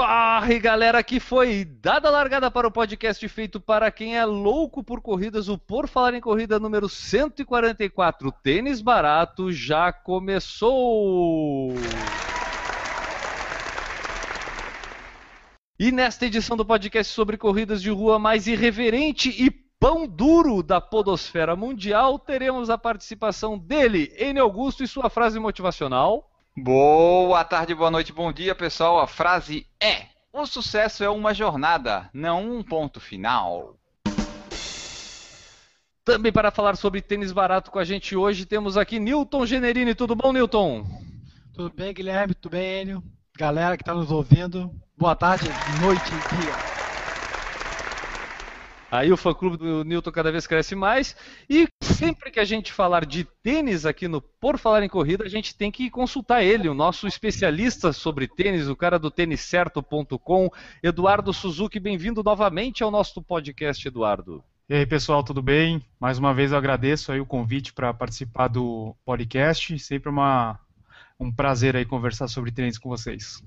Corre, galera, que foi dada a largada para o podcast feito para quem é louco por corridas, o Por Falar em Corrida número 144. Tênis barato já começou! E nesta edição do podcast sobre corridas de rua mais irreverente e pão duro da podosfera mundial, teremos a participação dele, N. Augusto, e sua frase motivacional. Boa tarde, boa noite, bom dia, pessoal. A frase é: O sucesso é uma jornada, não um ponto final. Também para falar sobre tênis barato com a gente hoje, temos aqui Newton Generini. Tudo bom, Newton? Tudo bem, Guilherme? Tudo bem, Enio? Galera que está nos ouvindo, boa tarde, noite e dia. Aí o fã-clube do Newton cada vez cresce mais. E sempre que a gente falar de tênis aqui no Por Falar em Corrida, a gente tem que consultar ele, o nosso especialista sobre tênis, o cara do têniscerto.com, Eduardo Suzuki. Bem-vindo novamente ao nosso podcast, Eduardo. E aí, pessoal, tudo bem? Mais uma vez eu agradeço aí o convite para participar do podcast. Sempre uma, um prazer aí conversar sobre tênis com vocês.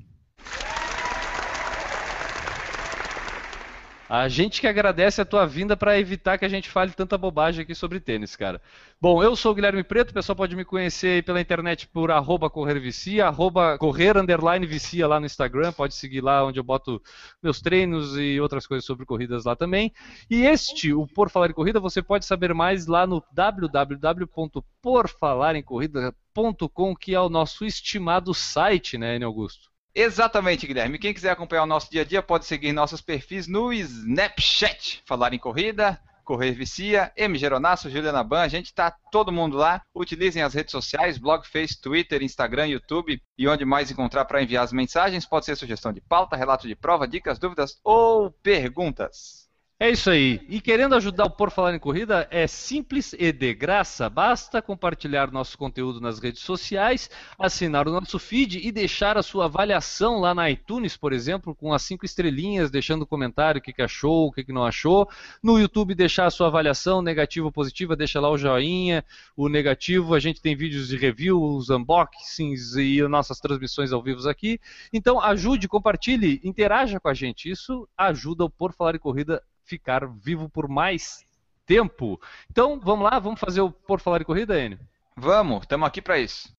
A gente que agradece a tua vinda para evitar que a gente fale tanta bobagem aqui sobre tênis, cara. Bom, eu sou o Guilherme Preto, o pessoal pode me conhecer pela internet por arroba corrervicia, correr underline vicia lá no Instagram, pode seguir lá onde eu boto meus treinos e outras coisas sobre corridas lá também. E este, o Por Falar em Corrida, você pode saber mais lá no www.porfalaremcorrida.com, que é o nosso estimado site, né, Enio Augusto? Exatamente, Guilherme. Quem quiser acompanhar o nosso dia a dia pode seguir nossos perfis no Snapchat. Falar em corrida, Correr Vicia, M. Geronasso, Juliana Ban, a gente está todo mundo lá. Utilizem as redes sociais, blog, Face, Twitter, Instagram, YouTube e onde mais encontrar para enviar as mensagens. Pode ser sugestão de pauta, relato de prova, dicas, dúvidas ou perguntas. É isso aí. E querendo ajudar o Por Falar em Corrida, é simples e de graça. Basta compartilhar nosso conteúdo nas redes sociais, assinar o nosso feed e deixar a sua avaliação lá na iTunes, por exemplo, com as cinco estrelinhas, deixando comentário o que, que achou, o que, que não achou. No YouTube, deixar a sua avaliação, negativa ou positiva, deixa lá o joinha. O negativo, a gente tem vídeos de reviews, unboxings e nossas transmissões ao vivo aqui. Então, ajude, compartilhe, interaja com a gente. Isso ajuda o Por Falar em Corrida ficar vivo por mais tempo. Então, vamos lá, vamos fazer o Por Falar em Corrida, Enio? Vamos, estamos aqui para isso.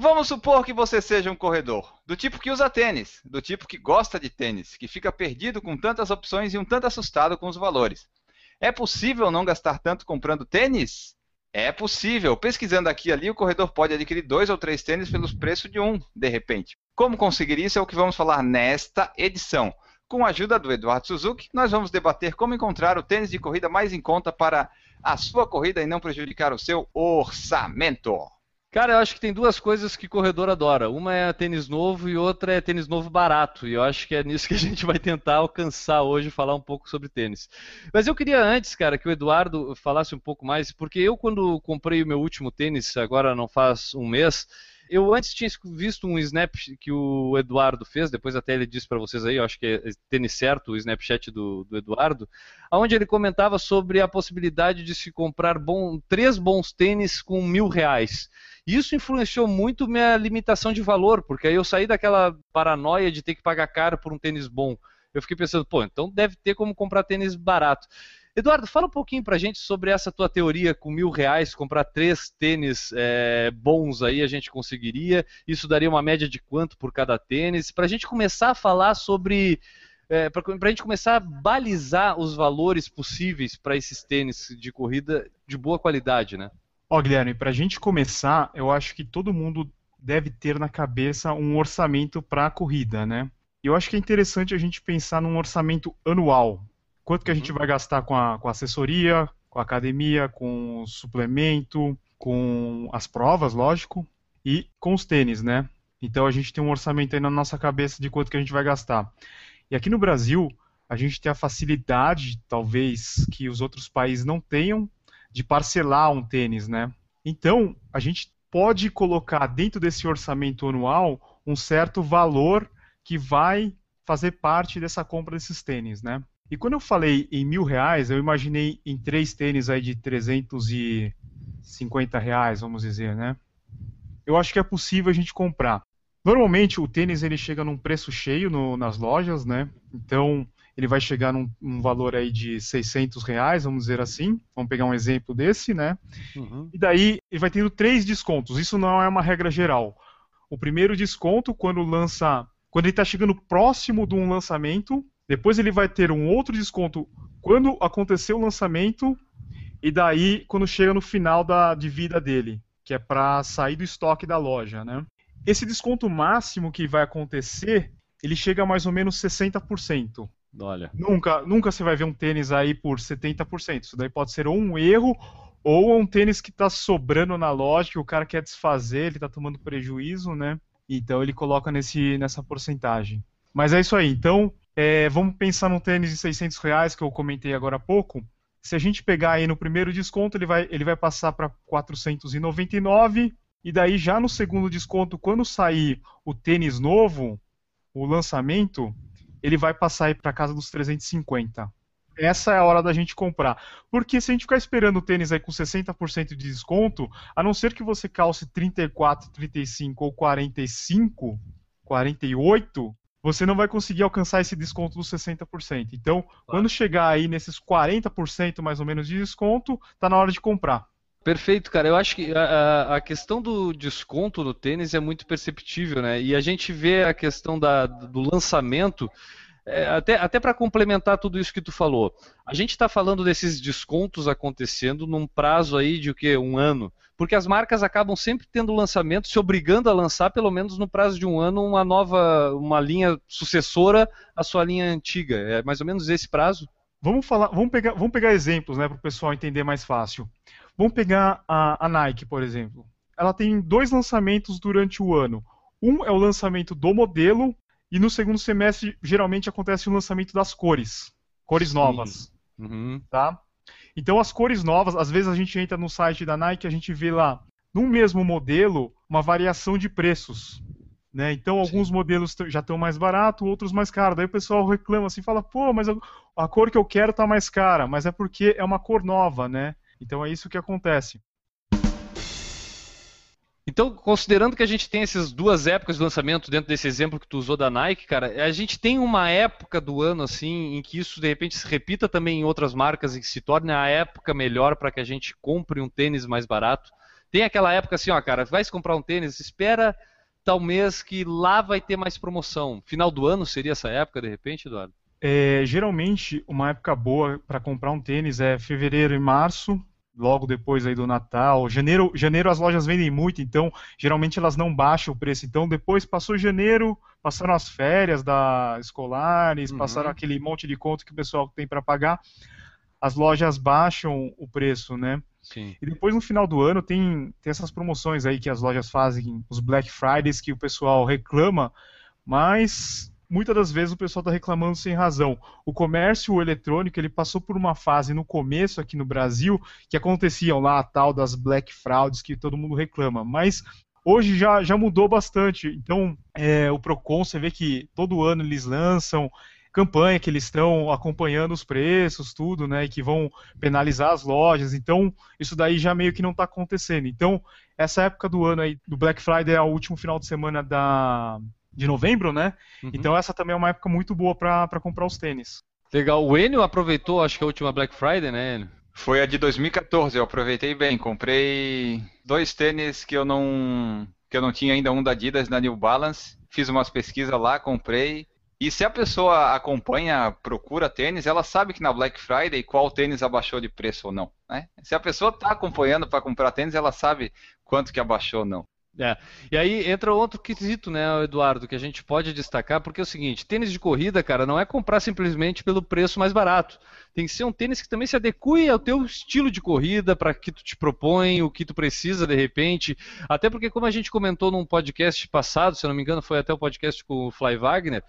Vamos supor que você seja um corredor, do tipo que usa tênis, do tipo que gosta de tênis, que fica perdido com tantas opções e um tanto assustado com os valores. É possível não gastar tanto comprando tênis? É possível. Pesquisando aqui ali, o corredor pode adquirir dois ou três tênis pelos preços de um, de repente. Como conseguir isso é o que vamos falar nesta edição. Com a ajuda do Eduardo Suzuki, nós vamos debater como encontrar o tênis de corrida mais em conta para a sua corrida e não prejudicar o seu orçamento. Cara, eu acho que tem duas coisas que corredor adora. Uma é tênis novo e outra é tênis novo barato. E eu acho que é nisso que a gente vai tentar alcançar hoje, falar um pouco sobre tênis. Mas eu queria antes, cara, que o Eduardo falasse um pouco mais, porque eu quando comprei o meu último tênis, agora não faz um mês, eu antes tinha visto um snap que o Eduardo fez, depois até ele disse para vocês aí, eu acho que é tênis certo, o Snapchat do, do Eduardo, onde ele comentava sobre a possibilidade de se comprar bom, três bons tênis com mil reais. Isso influenciou muito minha limitação de valor, porque aí eu saí daquela paranoia de ter que pagar caro por um tênis bom. Eu fiquei pensando, pô, então deve ter como comprar tênis barato. Eduardo, fala um pouquinho pra gente sobre essa tua teoria com mil reais, comprar três tênis é, bons aí a gente conseguiria. Isso daria uma média de quanto por cada tênis? Pra gente começar a falar sobre. É, para a gente começar a balizar os valores possíveis para esses tênis de corrida de boa qualidade, né? Ó, Guilherme, para a gente começar, eu acho que todo mundo deve ter na cabeça um orçamento para a corrida, né? Eu acho que é interessante a gente pensar num orçamento anual, quanto que a gente uhum. vai gastar com a, com a assessoria, com a academia, com o suplemento, com as provas, lógico, e com os tênis, né? Então a gente tem um orçamento aí na nossa cabeça de quanto que a gente vai gastar. E aqui no Brasil, a gente tem a facilidade, talvez, que os outros países não tenham, de parcelar um tênis, né? Então, a gente pode colocar dentro desse orçamento anual um certo valor que vai fazer parte dessa compra desses tênis, né? E quando eu falei em mil reais, eu imaginei em três tênis aí de 350 reais, vamos dizer, né? Eu acho que é possível a gente comprar. Normalmente o tênis ele chega num preço cheio no, nas lojas, né? Então ele vai chegar num, num, valor aí de 600 reais, vamos dizer assim. Vamos pegar um exemplo desse, né? Uhum. E daí ele vai tendo três descontos. Isso não é uma regra geral. O primeiro desconto quando lança, quando ele está chegando próximo de um lançamento, depois ele vai ter um outro desconto quando acontecer o lançamento e daí quando chega no final da, de vida dele, que é para sair do estoque da loja, né? Esse desconto máximo que vai acontecer, ele chega a mais ou menos 60%. Olha. Nunca, nunca você vai ver um tênis aí por 70%. Isso daí pode ser ou um erro ou um tênis que está sobrando na loja, que o cara quer desfazer, ele está tomando prejuízo, né? Então ele coloca nesse, nessa porcentagem. Mas é isso aí. Então, é, vamos pensar num tênis de 600 reais que eu comentei agora há pouco. Se a gente pegar aí no primeiro desconto, ele vai, ele vai passar para 499 e daí já no segundo desconto, quando sair o tênis novo, o lançamento, ele vai passar aí para casa dos 350. Essa é a hora da gente comprar. Porque se a gente ficar esperando o tênis aí com 60% de desconto, a não ser que você calce 34, 35 ou 45, 48, você não vai conseguir alcançar esse desconto dos 60%. Então, claro. quando chegar aí nesses 40% mais ou menos de desconto, tá na hora de comprar. Perfeito, cara. Eu acho que a, a, questão do desconto no tênis é muito perceptível, né? E a gente vê a questão da, do lançamento é, até, até para complementar tudo isso que tu falou, a gente está falando desses descontos acontecendo num prazo aí de o quê? Um ano. Porque as marcas acabam sempre tendo lançamento, se obrigando a lançar, pelo menos no prazo de um ano, uma nova, uma linha sucessora à sua linha antiga. É mais ou menos esse prazo? Vamos falar, vamos pegar, vamos pegar exemplos, né, para o pessoal entender mais fácil. Vamos pegar a, a Nike, por exemplo. Ela tem dois lançamentos durante o ano. Um é o lançamento do modelo e no segundo semestre, geralmente acontece o lançamento das cores. Cores Sim. novas. Uhum. Tá? Então, as cores novas, às vezes a gente entra no site da Nike e a gente vê lá, no mesmo modelo, uma variação de preços. Né? Então, alguns Sim. modelos já estão mais baratos, outros mais caros. Daí o pessoal reclama assim, fala, pô, mas a, a cor que eu quero está mais cara. Mas é porque é uma cor nova, né? Então é isso que acontece. Então, considerando que a gente tem essas duas épocas de lançamento dentro desse exemplo que tu usou da Nike, cara, a gente tem uma época do ano assim em que isso de repente se repita também em outras marcas e que se torne a época melhor para que a gente compre um tênis mais barato. Tem aquela época assim, ó, cara, vai se comprar um tênis, espera tal mês que lá vai ter mais promoção. Final do ano seria essa época de repente, Eduardo? É, geralmente, uma época boa para comprar um tênis é fevereiro e março, logo depois aí do Natal. Janeiro, janeiro as lojas vendem muito, então geralmente elas não baixam o preço. Então depois passou janeiro, passaram as férias da escolares, uhum. passaram aquele monte de conto que o pessoal tem para pagar. As lojas baixam o preço, né? Sim. E depois no final do ano tem, tem essas promoções aí que as lojas fazem, os Black Fridays que o pessoal reclama, mas muitas das vezes o pessoal está reclamando sem razão. O comércio eletrônico ele passou por uma fase no começo aqui no Brasil que aconteciam lá a tal das black frauds que todo mundo reclama, mas hoje já, já mudou bastante. Então é, o Procon você vê que todo ano eles lançam campanha que eles estão acompanhando os preços, tudo, né, e que vão penalizar as lojas. Então, isso daí já meio que não está acontecendo. Então, essa época do ano aí, do Black Friday é o último final de semana da, de novembro, né? Uhum. Então essa também é uma época muito boa para comprar os tênis. Legal. O Enio aproveitou, acho que a última Black Friday, né, Enio? Foi a de 2014, eu aproveitei bem. Comprei dois tênis que eu não que eu não tinha ainda, um da Adidas da New Balance. Fiz umas pesquisas lá, comprei. E se a pessoa acompanha, procura tênis, ela sabe que na Black Friday qual tênis abaixou de preço ou não. Né? Se a pessoa está acompanhando para comprar tênis, ela sabe quanto que abaixou ou não. É. E aí entra outro quesito, né, Eduardo, que a gente pode destacar, porque é o seguinte, tênis de corrida, cara, não é comprar simplesmente pelo preço mais barato. Tem que ser um tênis que também se adeque ao teu estilo de corrida, para que tu te propõe, o que tu precisa de repente. Até porque, como a gente comentou num podcast passado, se eu não me engano, foi até o podcast com o Fly Wagner,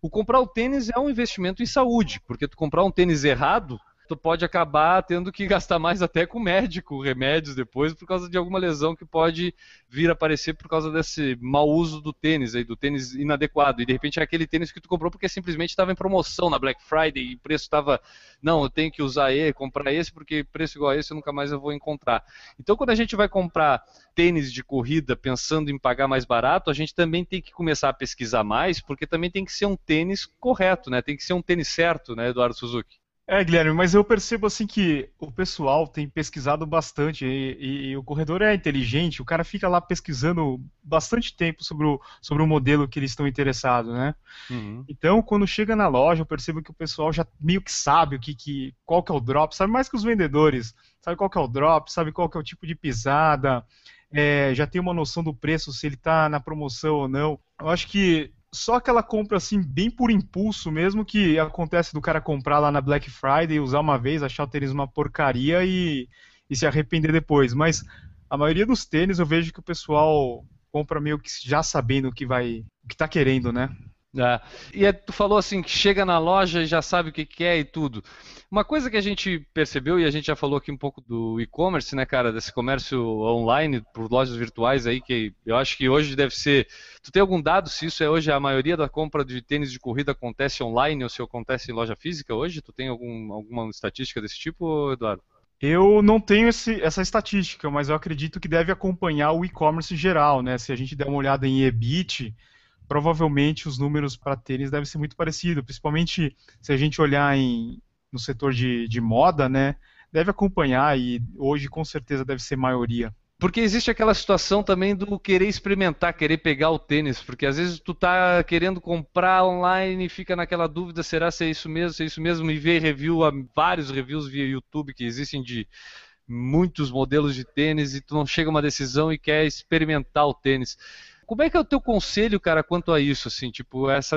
O comprar o tênis é um investimento em saúde, porque tu comprar um tênis errado, tu pode acabar tendo que gastar mais até com médico, remédios depois, por causa de alguma lesão que pode vir a aparecer por causa desse mau uso do tênis aí, do tênis inadequado. E de repente é aquele tênis que tu comprou porque simplesmente estava em promoção na Black Friday e o preço estava, não, eu tenho que usar ele, comprar esse porque preço igual a esse eu nunca mais eu vou encontrar. Então quando a gente vai comprar tênis de corrida pensando em pagar mais barato, a gente também tem que começar a pesquisar mais, porque também tem que ser um tênis correto, né? Tem que ser um tênis certo, né, Eduardo Suzuki? É, Guilherme, mas eu percebo assim que o pessoal tem pesquisado bastante e, e, e, o corredor é inteligente, o cara fica lá pesquisando bastante tempo sobre o, sobre o modelo que eles estão interessados, né? Uhum. Então, quando chega na loja, eu percebo que o pessoal já meio que sabe o que, que qual que é o drop, sabe mais que os vendedores, sabe qual que é o drop, sabe qual que é o tipo de pisada, é, já tem uma noção do preço, se ele está na promoção ou não. Eu acho que só aquela compra assim, bem por impulso mesmo, que acontece do cara comprar lá na Black Friday, usar uma vez, achar o tênis uma porcaria e, e se arrepender depois. Mas a maioria dos tênis eu vejo que o pessoal compra meio que já sabendo o que vai, o que tá querendo, né? É. E é, tu falou assim que chega na loja e já sabe o que quer e tudo. Uma coisa que a gente percebeu e a gente já falou aqui um pouco do e-commerce, né, cara, desse comércio online por lojas virtuais aí que eu acho que hoje deve ser. Tu tem algum dado se isso é hoje a maioria da compra de tênis de corrida acontece online ou se acontece em loja física hoje? Tu tem algum, alguma estatística desse tipo, Eduardo? Eu não tenho esse, essa estatística, mas eu acredito que deve acompanhar o e-commerce geral, né? Se a gente der uma olhada em EBIT, provavelmente os números para tênis devem ser muito parecidos, principalmente se a gente olhar em, no setor de, de moda, né? Deve acompanhar e hoje com certeza deve ser maioria. Porque existe aquela situação também do querer experimentar, querer pegar o tênis, porque às vezes tu tá querendo comprar online e fica naquela dúvida, será se é isso mesmo, se é isso mesmo, e vê review, vários reviews via YouTube que existem de muitos modelos de tênis e tu não chega a uma decisão e quer experimentar o tênis. Como é que é o teu conselho, cara, quanto a isso, assim, tipo, essa,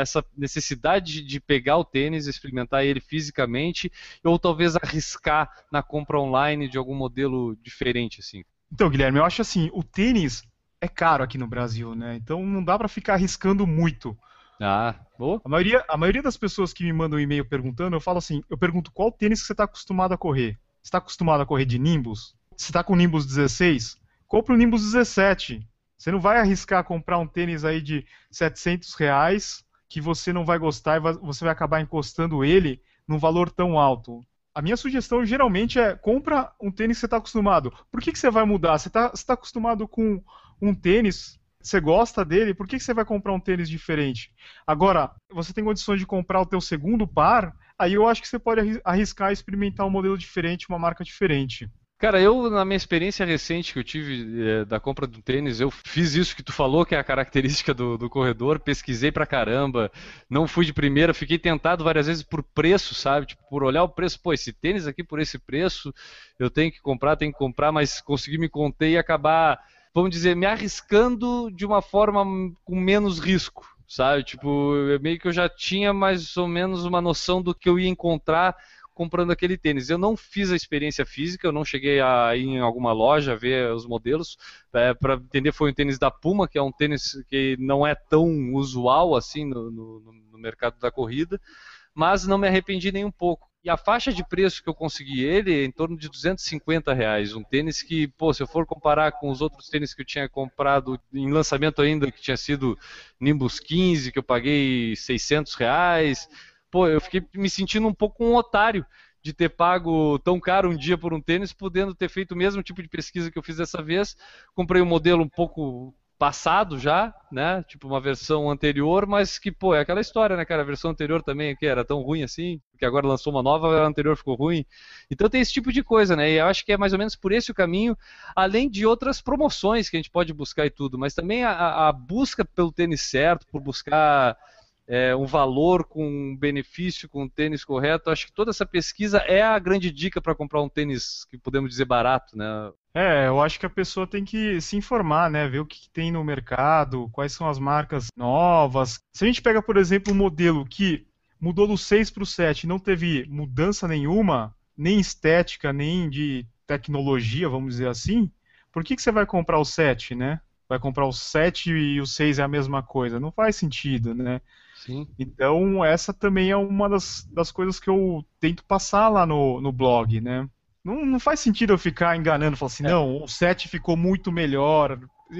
essa necessidade de pegar o tênis, experimentar ele fisicamente, ou talvez arriscar na compra online de algum modelo diferente, assim? Então, Guilherme, eu acho assim, o tênis é caro aqui no Brasil, né? Então não dá para ficar arriscando muito. Ah, boa. A maioria, a maioria das pessoas que me mandam um e-mail perguntando, eu falo assim, eu pergunto qual tênis que você está acostumado a correr. Você está acostumado a correr de Nimbus? Você está com Nimbus 16? Compre o Nimbus 17. Você não vai arriscar comprar um tênis aí de 700 reais que você não vai gostar e você vai acabar encostando ele num valor tão alto. A minha sugestão geralmente é compra um tênis que você está acostumado. Por que, que você vai mudar? Você está tá acostumado com um tênis, você gosta dele, por que, que você vai comprar um tênis diferente? Agora, você tem condições de comprar o teu segundo par, aí eu acho que você pode arriscar experimentar um modelo diferente, uma marca diferente. Cara, eu, na minha experiência recente que eu tive é, da compra do tênis, eu fiz isso que tu falou, que é a característica do, do, corredor, pesquisei pra caramba, não fui de primeira, fiquei tentado várias vezes por preço, sabe? Tipo, por olhar o preço, pô, esse tênis aqui por esse preço, eu tenho que comprar, tenho que comprar, mas consegui me conter e acabar, vamos dizer, me arriscando de uma forma com menos risco, sabe? Tipo, meio que eu já tinha mais ou menos uma noção do que eu ia encontrar comprando aquele tênis. Eu não fiz a experiência física, eu não cheguei a ir em alguma loja ver os modelos. É, Para entender, foi um tênis da Puma, que é um tênis que não é tão usual assim no, no, no mercado da corrida, mas não me arrependi nem um pouco. E a faixa de preço que eu consegui ele é em torno de 250 reais. Um tênis que, pô, se eu for comparar com os outros tênis que eu tinha comprado em lançamento ainda, que tinha sido Nimbus 15, que eu paguei 600 reais, pô, eu fiquei me sentindo um pouco um otário de ter pago tão caro um dia por um tênis, podendo ter feito o mesmo tipo de pesquisa que eu fiz dessa vez. Comprei um modelo um pouco passado já, né? Tipo uma versão anterior, mas que, pô, é aquela história, né, cara? A versão anterior também que era tão ruim assim, porque agora lançou uma nova, a anterior ficou ruim. Então tem esse tipo de coisa, né? E eu acho que é mais ou menos por esse o caminho, além de outras promoções que a gente pode buscar e tudo, mas também a, a busca pelo tênis certo, por buscar é, um valor com um benefício, com um tênis correto. Acho que toda essa pesquisa é a grande dica para comprar um tênis que podemos dizer barato, né? É, eu acho que a pessoa tem que se informar, né? Ver o que tem no mercado, quais são as marcas novas. Se a gente pega, por exemplo, um modelo que mudou do 6 para o 7 e não teve mudança nenhuma, nem estética, nem de tecnologia, vamos dizer assim, por que, que você vai comprar o 7, né? Vai comprar o 7 e o 6 é a mesma coisa. Não faz sentido, né? Sim. Então, essa também é uma das, das coisas que eu tento passar lá no, no blog, né? Não, não faz sentido eu ficar enganando, falar assim, É. não, o 7 ficou muito melhor.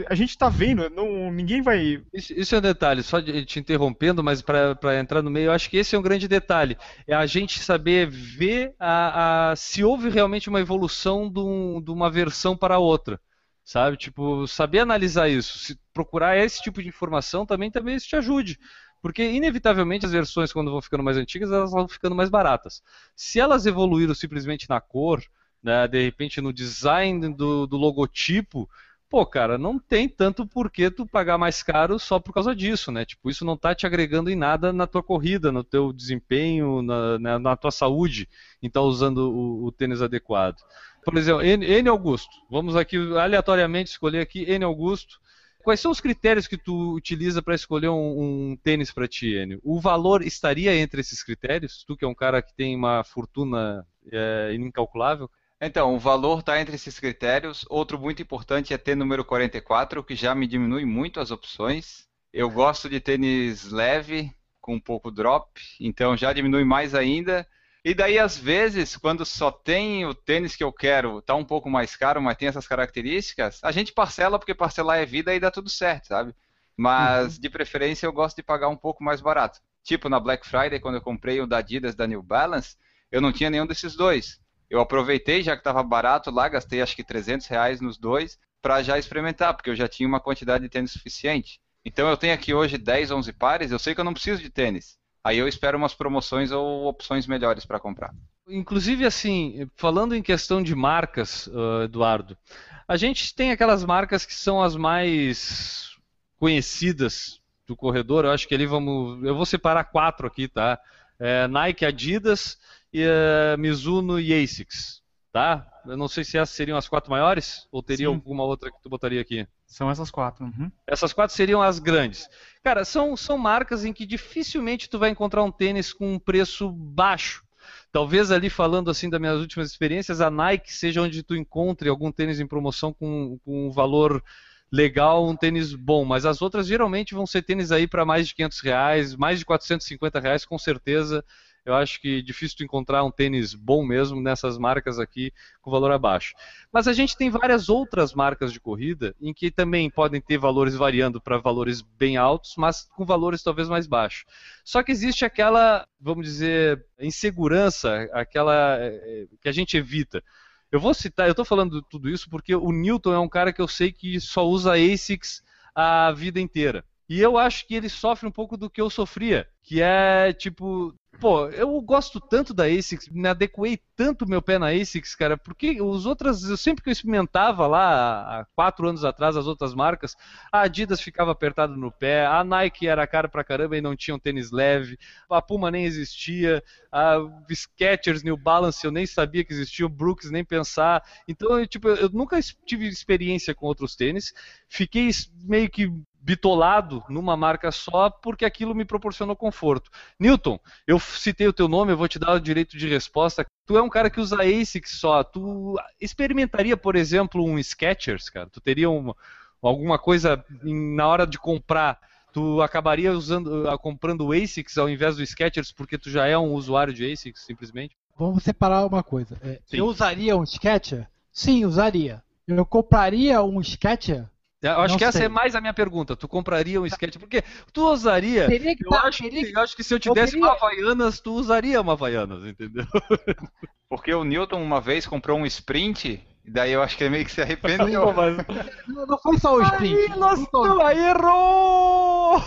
A gente tá vendo, não, ninguém vai. Isso, isso é um detalhe, só te interrompendo, mas para entrar no meio, eu acho que esse é um grande detalhe. É a gente saber ver a, a- se houve realmente uma evolução de, um- de uma versão para outra. Sabe? Tipo, saber analisar isso. Se procurar esse tipo de informação também, também isso te ajude. Porque, inevitavelmente, as versões, quando vão ficando mais antigas, elas vão ficando mais baratas. Se elas evoluíram simplesmente na cor, né, de repente no design do, do logotipo, pô, cara, não tem tanto porquê tu pagar mais caro só por causa disso, né? Tipo, isso não tá te agregando em nada na tua corrida, no teu desempenho, na, na, na tua saúde, em estar usando o, o tênis adequado. Por exemplo, N, N Augusto. Vamos aqui aleatoriamente escolher aqui N Augusto. Quais são os critérios que tu utiliza para escolher um, um tênis para ti, Enio? O valor estaria entre esses critérios? Tu que é um cara que tem uma fortuna é, incalculável? Então, o valor está entre esses critérios. Outro muito importante é ter número 44, que já me diminui muito as opções. Eu gosto de tênis leve, com um pouco drop, então já diminui mais ainda. E daí, às vezes, quando só tem o tênis que eu quero, tá um pouco mais caro, mas tem essas características, a gente parcela, porque parcelar é vida e dá tudo certo, sabe? Mas, de preferência, eu gosto de pagar um pouco mais barato. Tipo, na Black Friday, quando eu comprei o da Adidas da New Balance, eu não tinha nenhum desses dois. Eu aproveitei, já que estava barato lá, gastei acho que 300 reais nos dois, para já experimentar, porque eu já tinha uma quantidade de tênis suficiente. Então eu tenho aqui hoje 10, 11 pares, eu sei que eu não preciso de tênis. Aí eu espero umas promoções ou opções melhores para comprar. Inclusive, assim, falando em questão de marcas, uh, Eduardo, a gente tem aquelas marcas que são as mais conhecidas do corredor. Eu acho que ali vamos. Eu vou separar quatro aqui, tá? É, Nike, Adidas, e, uh, Mizuno e Asics, tá? Eu não sei se essas seriam as quatro maiores ou teria Sim. alguma outra que tu botaria aqui. São essas quatro. uhum. Essas quatro seriam as grandes. Cara, são, são marcas em que dificilmente tu vai encontrar um tênis com um preço baixo. Talvez ali falando assim das minhas últimas experiências, a Nike seja onde tu encontre algum tênis em promoção com, com um valor legal, um tênis bom. Mas as outras geralmente vão ser tênis aí para mais de 500 reais, mais de 450 reais com certeza. Eu acho que difícil tu encontrar um tênis bom mesmo nessas marcas aqui com valor abaixo. Mas a gente tem várias outras marcas de corrida em que também podem ter valores variando para valores bem altos, mas com valores talvez mais baixos. Só que existe aquela, vamos dizer, insegurança, aquela eh, que a gente evita. Eu vou citar, eu estou falando tudo isso porque o Newton é um cara que eu sei que só usa ASICS a vida inteira. E eu acho que ele sofre um pouco do que eu sofria, que é tipo, pô, eu gosto tanto da ASICS, me adequei tanto meu pé na ASICS, cara, porque os outras, eu sempre que eu experimentava lá, há quatro anos atrás, as outras marcas, a Adidas ficava apertada no pé, a Nike era cara pra caramba e não tinha um tênis leve, a Puma nem existia, a Skechers, New Balance eu nem sabia que existia, o Brooks nem pensar, então eu, tipo, eu nunca tive experiência com outros tênis, fiquei meio que bitolado numa marca só porque aquilo me proporcionou conforto. Newton, eu citei o teu nome, eu vou te dar o direito de resposta. Tu é um cara que usa ASICS só. Tu experimentaria, por exemplo, um Skechers, cara? Tu teria uma, alguma coisa em- na hora de comprar? Tu acabaria usando, ah, comprando o ASICS ao invés do Skechers porque tu já é um usuário de ASICS, simplesmente? Vamos separar uma coisa. É, eu usaria um Sketcher? Sim, usaria. Eu compraria um Sketcher? Eu acho Não que essa sei. é mais a minha pergunta. Tu compraria um Skechers? Porque tu usaria. Teria que Eu tá- acho, teria que, eu acho que se eu te eu desse queria- uma Havaianas, tu usaria uma Havaianas, entendeu? Porque o Newton uma vez comprou um sprint, e daí eu acho que ele meio que se arrependeu. Não, não foi só o sprint. Não foi só, aí errou!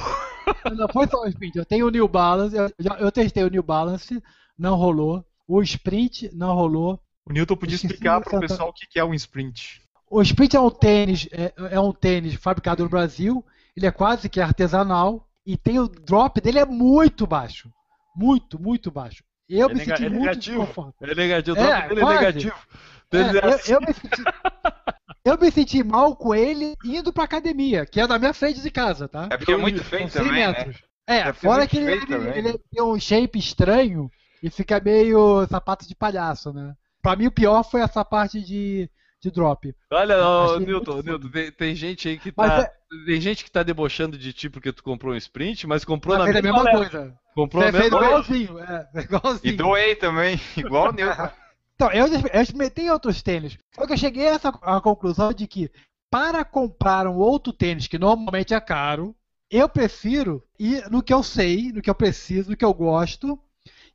não foi só o sprint. Eu tenho o New Balance. Eu, já- eu testei o New Balance, não rolou. O sprint não rolou. O Newton podia explicar para o pessoal o que que é um sprint. O sprint é um tênis, é, é um tênis fabricado no Brasil. Ele é quase que artesanal e tem o drop dele é muito baixo, muito, muito baixo. Eu É me nega- senti é muito negativo. É negativo, o É, drop dele é quase. negativo. É, Ele é eu, assim. eu me senti, eu me senti mal com ele indo pra academia, que é na minha frente de casa, tá? É porque é muito feio 100 também, né? É, porque fora é que ele, ele, ele tem um shape estranho e fica meio sapato de palhaço, né? Pra mim o pior foi essa parte de, de drop. Olha, Achei Newton, Newton, tem, tem gente aí que Mas tá. é- Tem gente que tá debochando de ti porque tu comprou um sprint, mas comprou Mas na a mesma mesma coisa. Comprou na Você fez mesma leva. igualzinho, é, igualzinho. E doei também, igual o Newton. Então, eu, eu experimentei outros tênis. Só que eu cheguei a essa a conclusão de que para comprar um outro tênis que normalmente é caro, eu prefiro ir no que eu sei, no que eu preciso, no que eu gosto.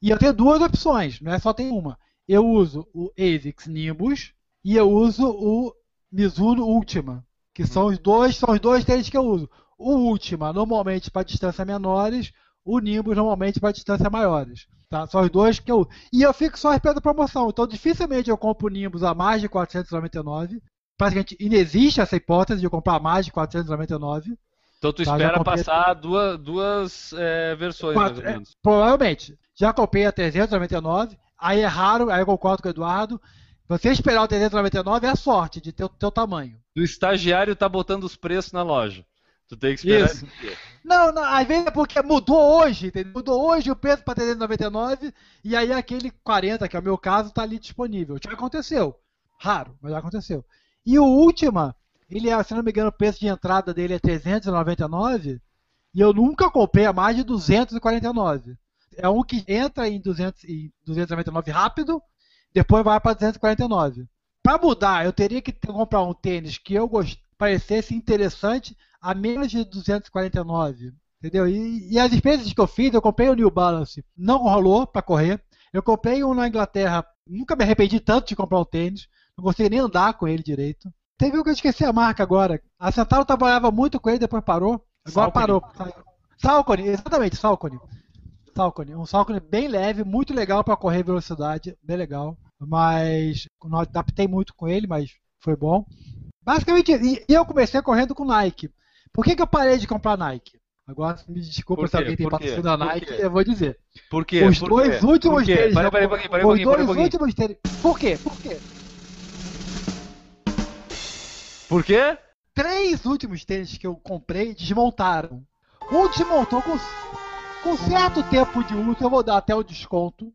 E eu tenho duas opções, não é só tem uma. Eu uso o ASICS Nimbus e eu uso o Mizuno Ultima, que são os dois, são os dois tênis que eu uso. O Ultima normalmente para distâncias menores, o Nimbus normalmente para distâncias maiores. Tá? São os dois que eu uso. E eu fico só esperando promoção. Então dificilmente eu compro o Nimbus a mais de 499. Praticamente inexiste essa hipótese de eu comprar mais de 499. Então tu Tá, espera comprei- passar duas, duas é, versões, Quatro- mais ou menos. Provavelmente. Já comprei a 399, aí é raro, aí eu concordo com o Eduardo. Você esperar o 399 é a sorte de ter o teu tamanho. O estagiário tá botando os preços na loja. Tu tem que esperar. Isso. Não, não, às vezes é porque mudou hoje, entendeu? Mudou hoje o preço para 399 e aí aquele 40, que é o meu caso, tá ali disponível. Já aconteceu. Raro, mas já aconteceu. E o Ultima, ele é, se não me engano, o preço de entrada dele é 399 e eu nunca comprei a mais de 249. É um que entra em, 200, em 299 rápido, depois vai para 249. Para mudar, eu teria que comprar um tênis que eu gost... parecesse interessante a menos de 249. Entendeu? E, e as experiências que eu fiz, eu comprei o New Balance, não rolou para correr. Eu comprei um na Inglaterra, nunca me arrependi tanto de comprar um tênis, não consegui nem andar com ele direito. Teve um que eu esqueci a marca agora. A Centauro trabalhava muito com ele, depois parou. Agora Salcone. parou. Salcone, exatamente, Salcone. Salcone, um Salcone bem leve, muito legal para correr velocidade, bem legal. Mas não adaptei muito com ele, mas foi bom. Basicamente, e, eu comecei correndo com Nike. Por que, que eu parei de comprar Nike? Agora, me desculpa se alguém tem patrocínio da Nike, eu vou dizer. Por quê? Os Por dois quê? últimos tênis. Os dois últimos tênis. Por quê? Por quê? Por quê? Três últimos tênis que eu comprei desmontaram. Um desmontou com, com certo tempo de uso, eu vou dar até o desconto.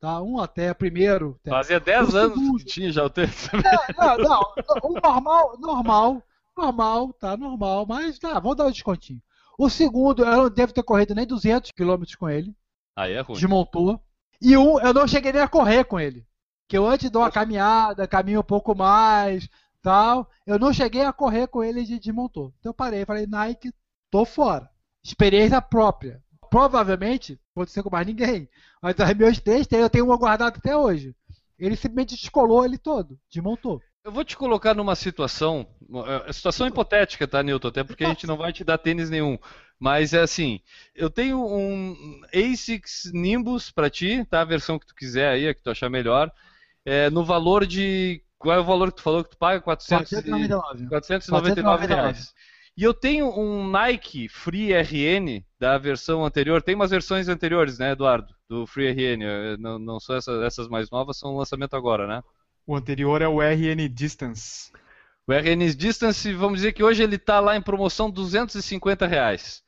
Tá? Um até primeiro. até- Fazia 10 O anos que tinha já o tênis. Não, não, o normal, normal, normal, tá normal, mas tá, vou dar o descontinho. O segundo, eu não devo ter corrido nem 200 km com ele, Aí é ruim. desmontou. E um, eu não cheguei nem a correr com ele. Que eu antes dou uma caminhada, caminho um pouco mais, tal. Eu não cheguei a correr com ele e desmontou. Então eu parei, falei, Nike, tô fora. Experiência própria. Provavelmente, ser com mais ninguém. Mas os meus três, eu tenho uma guardada até hoje. Ele simplesmente descolou ele todo, desmontou. Eu vou te colocar numa situação, é, situação hipotética, tá, Newton? Até porque a gente não vai te dar tênis nenhum. Mas é assim, eu tenho um ASICS Nimbus pra ti, tá? A versão que tu quiser aí, a que tu achar melhor. É, no valor de. Qual é o valor que tu falou que tu paga? 400 e- 499. 499 reais. E eu tenho um Nike Free RN da versão anterior. Tem umas versões anteriores, né, Eduardo? Do Free RN. eh, Não, não são essas, essas mais novas, são lançamento agora, né? O anterior é o RN Distance. O RN Distance, vamos dizer que hoje ele está lá em promoção 250 reais.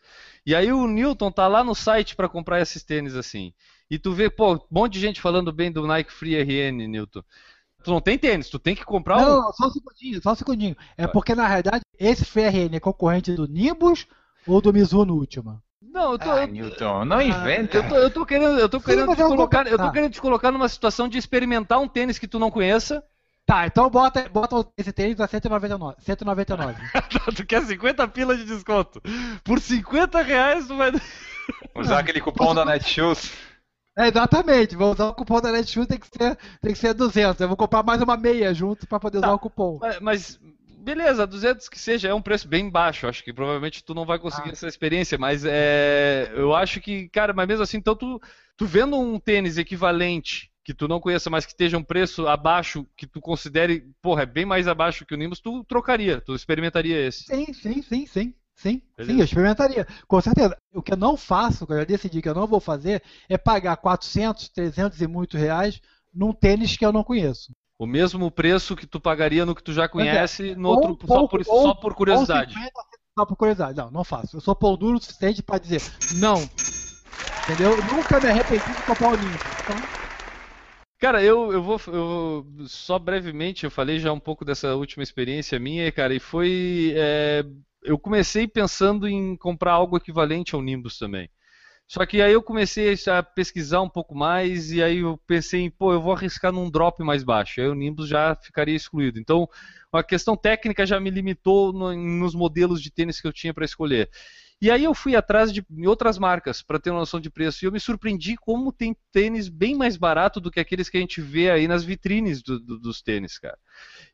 E aí o Newton tá lá no site para comprar esses tênis assim. E tu vê, pô, um monte de gente falando bem do Nike Free RN, Newton. Tu não tem tênis, tu tem que comprar Não, um. não, só um segundinho, só um segundinho. É porque, na realidade, esse FRN é concorrente do Nimbus ou do Mizuno Ultima? Não, eu tô, Ah, eu- Newton, não inventa. eu tô, eu tô querendo, eu tô Sim, querendo te eu vou colocar, eu tô querendo te colocar numa situação de experimentar um tênis que tu não conheça. Tá, então bota, bota esse tênis a 199. 199. tu quer 50 pilas de desconto. Por 50 reais tu vai. Usar aquele cupom da Netshoes. É, exatamente, vou usar o cupom da Netshoes, tem que ser, tem que ser 200. Eu vou comprar mais uma meia junto pra poder usar Tá. o cupom. Mas, mas, beleza, 200 que seja, é um preço bem baixo. Acho que provavelmente tu não vai conseguir Ah. essa experiência, mas é, eu acho que, cara, mas mesmo assim, então tu, tu vendo um tênis equivalente que tu não conheça, mas que esteja um preço abaixo, que tu considere, porra, é bem mais abaixo que o Nimbus, tu trocaria, tu experimentaria esse. Sim, sim, sim, sim. Sim, Beleza. sim, eu experimentaria. Com certeza. O que eu não faço, que eu já decidi que eu não vou fazer, é pagar 400, 300 e muitos reais num tênis que eu não conheço. O mesmo preço que tu pagaria no que tu já conhece, no Ou- outro, só, por, ou- só por curiosidade. Ou 50, só por curiosidade. Não, não faço. Eu sou pão duro o suficiente pra dizer não. Entendeu? Nunca me arrependi de comprar o Nimbus. Então, Cara, eu, eu vou eu, só brevemente, eu falei já um pouco dessa última experiência minha, cara, e foi. É, eu comecei pensando em comprar algo equivalente ao Nimbus também. Só que aí eu comecei a pesquisar um pouco mais e aí eu pensei, pô, eu vou arriscar num drop mais baixo. Aí o Nimbus já ficaria excluído. Então, a questão técnica já me limitou no, nos modelos de tênis que eu tinha para escolher. E aí eu fui atrás de outras marcas para ter uma noção de preço e eu me surpreendi como tem tênis bem mais barato do que aqueles que a gente vê aí nas vitrines do, do, dos tênis, cara.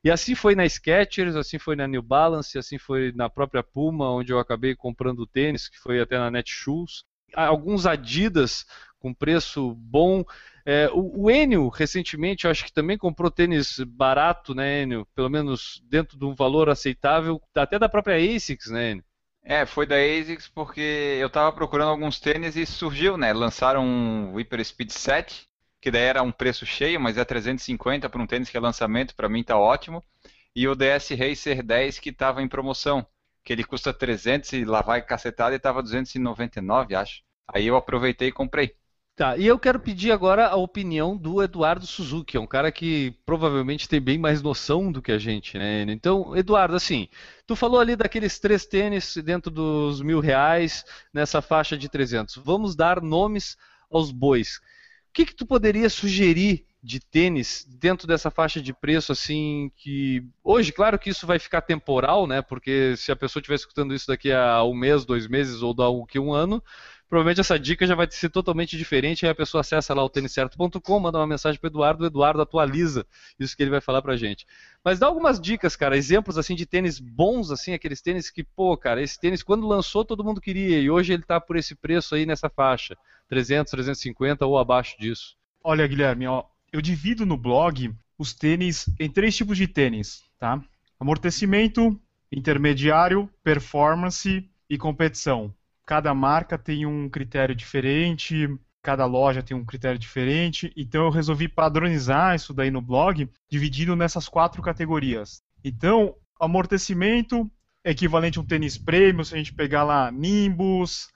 E assim foi na Skechers, assim foi na New Balance, assim foi na própria Puma, onde eu acabei comprando tênis, que foi até na Netshoes. Alguns Adidas com preço bom. É, o, o Enio, recentemente, acho que também comprou tênis barato, né, Enio? Pelo menos dentro de um valor aceitável, até da própria ASICS, né, Enio? É, foi da ASICS porque eu tava procurando alguns tênis e surgiu, né? Lançaram um Hyper Speed 7, que daí era um preço cheio, mas é 350 para um tênis que é lançamento, para mim tá ótimo. E o DS Racer 10 que tava em promoção, que ele custa 300 e lá vai cacetada e tava 299, acho. Aí eu aproveitei e comprei. Tá, e eu quero pedir agora a opinião do Eduardo Suzuki, é um cara que provavelmente tem bem mais noção do que a gente, né? Então, Eduardo, assim, tu falou ali daqueles três tênis dentro dos mil reais, nessa faixa de 300. Vamos dar nomes aos bois. O que, que tu poderia sugerir de tênis dentro dessa faixa de preço, assim, que hoje, claro que isso vai ficar temporal, né? Porque se a pessoa estiver escutando isso daqui a um mês, dois meses ou daqui a um ano, provavelmente essa dica já vai ser totalmente diferente. Aí a pessoa acessa lá o têniscerto.com, manda uma mensagem para Eduardo, o Eduardo atualiza isso que ele vai falar para gente. Mas dá algumas dicas, cara, exemplos assim de tênis bons, assim, aqueles tênis que, pô, cara, esse tênis quando lançou todo mundo queria e hoje ele está por esse preço aí nessa faixa, 300, 350 ou abaixo disso. Olha, Guilherme, ó, eu divido no blog os tênis em três tipos de tênis, tá? Amortecimento, intermediário, performance e competição cada marca tem um critério diferente, cada loja tem um critério diferente, então eu resolvi padronizar isso daí no blog, dividindo nessas quatro categorias. Então, amortecimento é equivalente a um tênis premium, se a gente pegar lá Nimbus,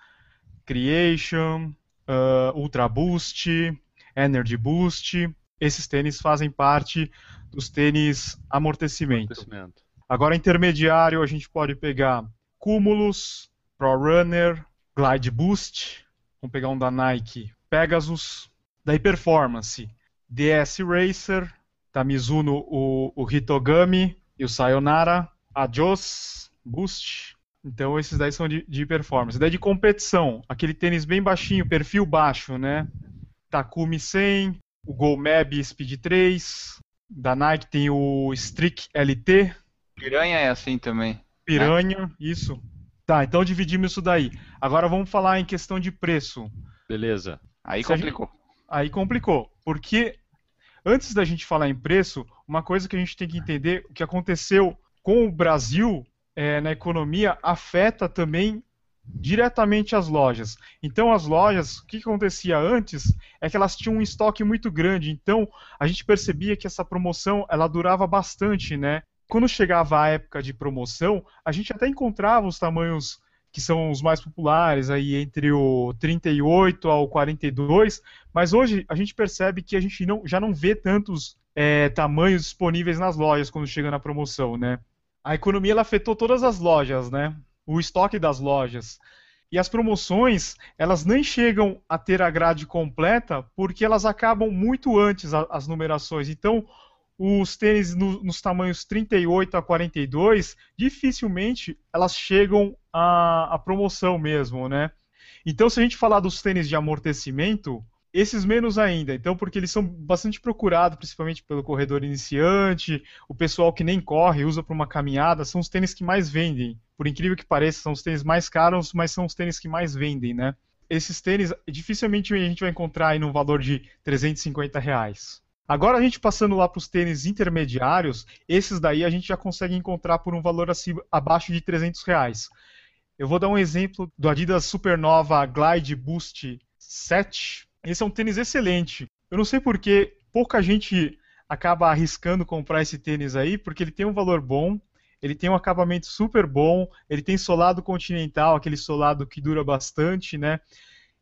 Creation, uh, Ultra Boost, Energy Boost, esses tênis fazem parte dos tênis amortecimento. amortecimento. Agora, intermediário, a gente pode pegar Cumulus, ProRunner, Glide Boost, vamos pegar um da Nike, Pegasus, daí Performance, DS Racer, da Mizuno o, o Hitogami e o Sayonara, Adios Boost, então esses daí são de, de performance. Daí de competição, aquele tênis bem baixinho, perfil baixo, né? Takumi 100, o GoMab Speed 3, da Nike tem o Strick LT. Piranha é assim também. Piranha, né? isso. Tá, então dividimos isso daí. Agora vamos falar em questão de preço. Beleza. Aí complicou. Gente... Aí complicou. Porque antes da gente falar em preço, uma coisa que a gente tem que entender, o que aconteceu com o Brasil é, na economia afeta também diretamente as lojas. Então as lojas, o que acontecia antes é que elas tinham um estoque muito grande. Então a gente percebia que essa promoção ela durava bastante, né? Quando chegava a época de promoção, a gente até encontrava os tamanhos que são os mais populares, aí entre o 38 ao 42, mas hoje a gente percebe que a gente não, já não vê tantos é, tamanhos disponíveis nas lojas quando chega na promoção, né? A economia ela afetou todas as lojas, né? O estoque das lojas. E as promoções, elas nem chegam a ter a grade completa porque elas acabam muito antes as numerações. Então, os tênis no, nos tamanhos 38 a 42, dificilmente elas chegam à, à promoção mesmo, né? Então, se a gente falar dos tênis de amortecimento, esses menos ainda, então, porque eles são bastante procurados, principalmente pelo corredor iniciante, o pessoal que nem corre, usa para uma caminhada, são os tênis que mais vendem. Por incrível que pareça, são os tênis mais caros, mas são os tênis que mais vendem, né? Esses tênis, dificilmente a gente vai encontrar aí no valor de 350 reais. Agora a gente passando lá para os tênis intermediários, esses daí a gente já consegue encontrar por um valor acima, abaixo de 300 reais. Eu vou dar um exemplo do Adidas Supernova Glide Boost 7. Esse é um tênis excelente. Eu não sei porque pouca gente acaba arriscando comprar esse tênis aí, porque ele tem um valor bom, ele tem um acabamento super bom, ele tem solado continental, aquele solado que dura bastante, né?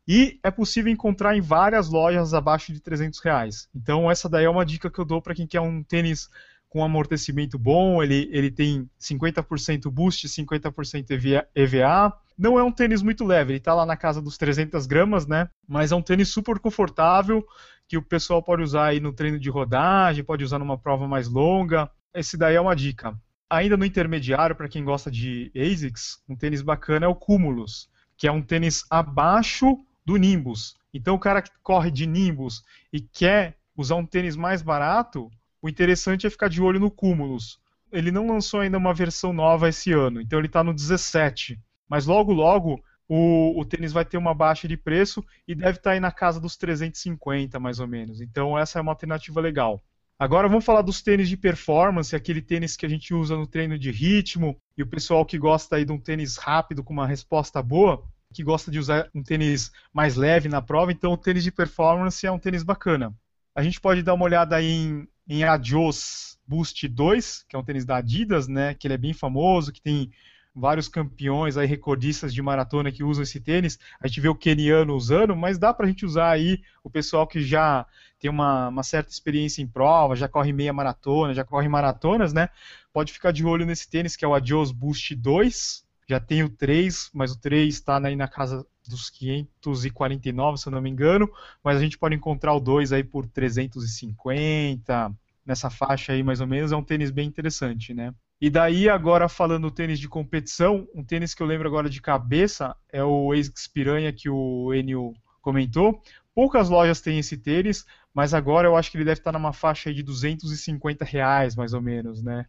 E é possível encontrar em várias lojas abaixo de 300 reais. Então essa daí é uma dica que eu dou para quem quer um tênis com amortecimento bom, ele, ele tem 50% boost, 50% EVA. Não é um tênis muito leve, ele está lá na casa dos 300 gramas, né? Mas é um tênis super confortável, que o pessoal pode usar aí no treino de rodagem, pode usar numa prova mais longa. Esse daí é uma dica. Ainda no intermediário, para quem gosta de ASICS, um tênis bacana é o Cumulus, que é um tênis abaixo do Nimbus. Então o cara que corre de Nimbus e quer usar um tênis mais barato, o interessante é ficar de olho no Cumulus. Ele não lançou ainda uma versão nova esse ano, então ele está no 17. Mas logo, logo, o, o, tênis vai ter uma baixa de preço e deve estar tá aí na casa dos 350, mais ou menos. Então essa é uma alternativa legal. Agora vamos falar dos tênis de performance, aquele tênis que a gente usa no treino de ritmo, e o pessoal que gosta aí de um tênis rápido com uma resposta boa, que gosta de usar um tênis mais leve na prova, então o tênis de performance é um tênis bacana. A gente pode dar uma olhada em em Adios Boost 2, que é um tênis da Adidas, né, que ele é bem famoso, que tem vários campeões aí, recordistas de maratona que usam esse tênis. A gente vê o keniano usando, mas dá para a gente usar aí o pessoal que já tem uma, uma, certa experiência em prova, já corre meia maratona, já corre maratonas, né? Pode ficar de olho nesse tênis que é o Adios Boost 2. Já tem o 3, mas o 3 está aí na casa dos 549, se eu não me engano, mas a gente pode encontrar o 2 aí por 350, nessa faixa aí mais ou menos, é um tênis bem interessante, né? E daí agora falando do tênis de competição, um tênis que eu lembro agora de cabeça é o ASICS Piranha que o Enio comentou. Poucas lojas têm esse tênis, mas agora eu acho que ele deve estar numa faixa aí de 250 reais mais ou menos, né?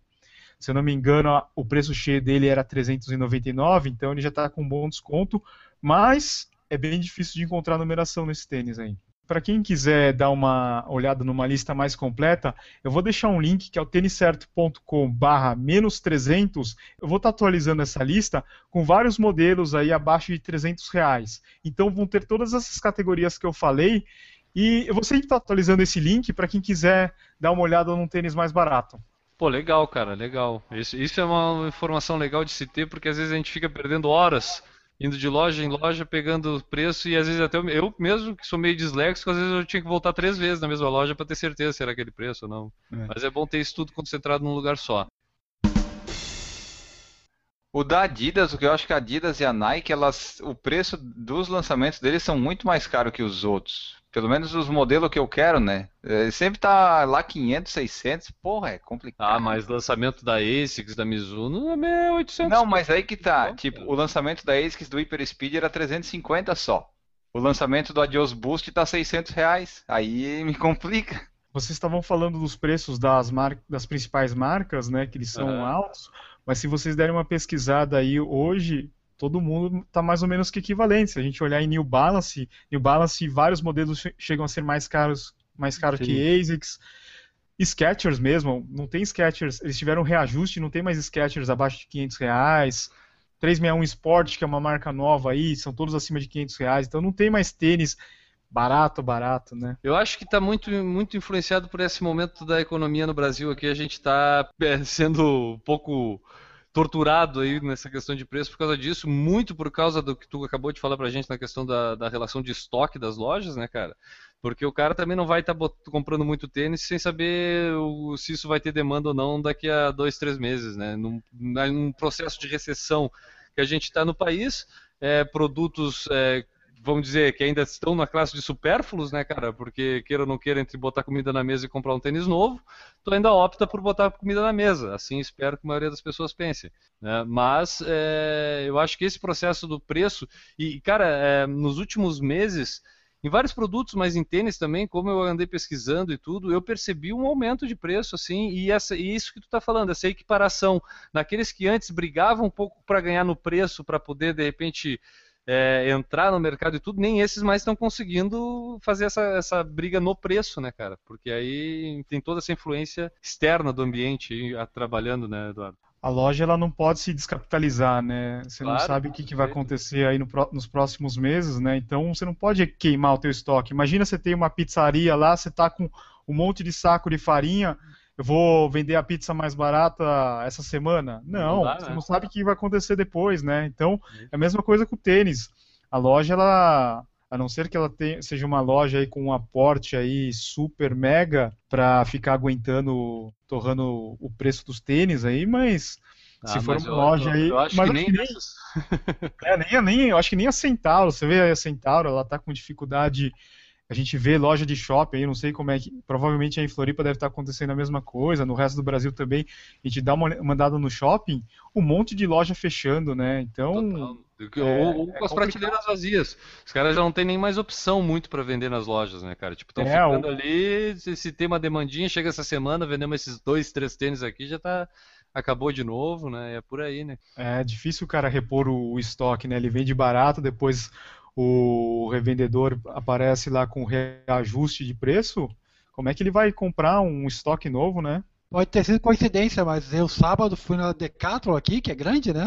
Se eu não me engano, o preço cheio dele era 399, então ele já está com um bom desconto, mas é bem difícil de encontrar numeração nesse tênis aí. Para quem quiser dar uma olhada numa lista mais completa, eu vou deixar um link que é o têniscerto.com barra menos 300. Eu vou estar tá atualizando essa lista com vários modelos aí abaixo de 300 reais. Então vão ter todas essas categorias que eu falei e eu vou sempre estar tá atualizando esse link para quem quiser dar uma olhada num tênis mais barato. Pô, legal, cara, legal. Isso, isso é uma informação legal de se ter, porque às vezes a gente fica perdendo horas indo de loja em loja, pegando preço, e às vezes até eu, eu mesmo, que sou meio disléxico, às vezes eu tinha que voltar três vezes na mesma loja para ter certeza se era aquele preço ou não. É. Mas é bom ter isso tudo concentrado num lugar só. O da Adidas, o que eu acho que a Adidas e a Nike, elas, o preço dos lançamentos deles são muito mais caros que os outros. Pelo menos os modelos que eu quero, né? Ele sempre tá lá 500, 600, porra, é complicado. Ah, mas lançamento da ASICS, da Mizuno, é 800. Não, mas aí que tá. tipo, o lançamento da ASICS do Hyper Speed era 350 só. O lançamento do Adios Boost tá 600 reais. Aí me complica. Vocês estavam falando dos preços das, mar... das principais marcas, né? Que eles são uhum. altos. Mas se vocês derem uma pesquisada aí hoje, todo mundo está mais ou menos que equivalente. Se a gente olhar em New Balance, New Balance vários modelos chegam a ser mais caros, mais caros que ASICS. Skechers mesmo, não tem Skechers, eles tiveram um reajuste, não tem mais Skechers abaixo de 500 reais. 361 Sport, que é uma marca nova aí, são todos acima de 500 reais, então não tem mais tênis barato, barato, né? Eu acho que está muito, muito influenciado por esse momento da economia no Brasil aqui, a gente está é, sendo um pouco torturado aí nessa questão de preço por causa disso, muito por causa do que tu acabou de falar pra gente na questão da, da relação de estoque das lojas, né, cara? Porque o cara também não vai estar tá comprando muito tênis sem saber o, se isso vai ter demanda ou não daqui a dois, três meses, né? Num, num processo de recessão que a gente está no país, é, produtos é, vamos dizer, que ainda estão na classe de supérfluos, né, cara? Porque queira ou não queira, entre botar comida na mesa e comprar um tênis novo, tu ainda opta por botar comida na mesa. Assim espero que a maioria das pessoas pense. Né? Mas é, eu acho que esse processo do preço, e, cara, é, nos últimos meses. Em vários produtos, mas em tênis também, como eu andei pesquisando e tudo, eu percebi um aumento de preço, assim, e, essa, e isso que tu está falando, essa equiparação naqueles que antes brigavam um pouco para ganhar no preço, para poder, de repente, é, entrar no mercado e tudo, nem esses mais estão conseguindo fazer essa, essa briga no preço, né, cara? Porque aí tem toda essa influência externa do ambiente trabalhando, né, Eduardo? A loja ela não pode se descapitalizar, né? Você claro, não sabe o que, que vai acontecer aí no, nos próximos meses, né? Então você não pode queimar o teu estoque. Imagina você tem uma pizzaria lá, você tá com um monte de saco de farinha, eu vou vender a pizza mais barata essa semana? Não, não dá, você né? não sabe o que vai acontecer depois, né? Então, é a mesma coisa com o tênis. A loja, ela, a não ser que ela tenha, seja uma loja aí com um aporte aí super mega para ficar aguentando, torrando o preço dos tênis aí, mas Ah, se for uma eu- loja eu- aí, Eu acho mas que nem nem, nessas- é, nem, nem, eu acho que nem a Centauro, você vê aí a Centauro, ela tá com dificuldade. A gente vê loja de shopping aí, não sei como é que. Provavelmente aí em Floripa deve estar acontecendo a mesma coisa, no resto do Brasil também. A gente dá uma mandada no shopping, um monte de loja fechando, né? Então. Total. é- ou, ou é com as complicado. prateleiras vazias. Os caras já não tem nem mais opção muito para vender nas lojas, né, cara? Tipo, estão É, ficando o- ali, se, tem uma demandinha, chega essa semana, vendemos esses dois, três tênis aqui, já tá. Acabou de novo, né? É por aí, né? É difícil o cara repor o, o estoque, né? Ele vende barato, depois o revendedor aparece lá com reajuste de preço. Como é que ele vai comprar um estoque novo, né? Pode ter sido coincidência, mas eu sábado fui na Decathlon aqui, que é grande, né?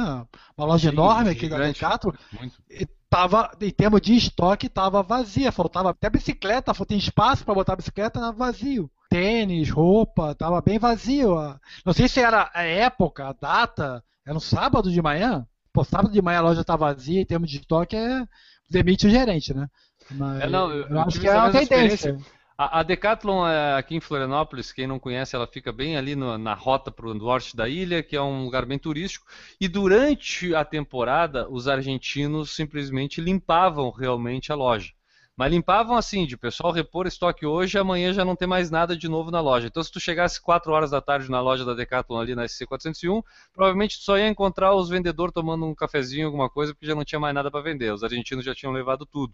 Uma loja Sim, enorme aqui da. Decathlon. Muito. E tava, em termos de estoque, tava vazia. Faltava até bicicleta, tem espaço para botar bicicleta, tava vazio. Tênis, roupa, tava bem vazio. a- Não sei se era a época, a data, era um sábado de manhã. Pô, sábado de manhã a loja tá vazia, em termos de estoque, é demite o gerente, né? Mas É, não, eu- eu, acho que é uma tendência. A, a Decathlon é aqui em Florianópolis, quem não conhece, ela fica bem ali no- na rota para o norte da ilha, que é um lugar bem turístico. E durante a temporada, os argentinos simplesmente limpavam realmente a loja. Mas limpavam assim, de pessoal repor estoque hoje, amanhã já não tem mais nada de novo na loja. Então, se tu chegasse 4 horas da tarde na loja da Decathlon ali na SC401, provavelmente tu só ia encontrar os vendedores tomando um cafezinho, alguma coisa, porque já não tinha mais nada para vender. Os argentinos já tinham levado tudo.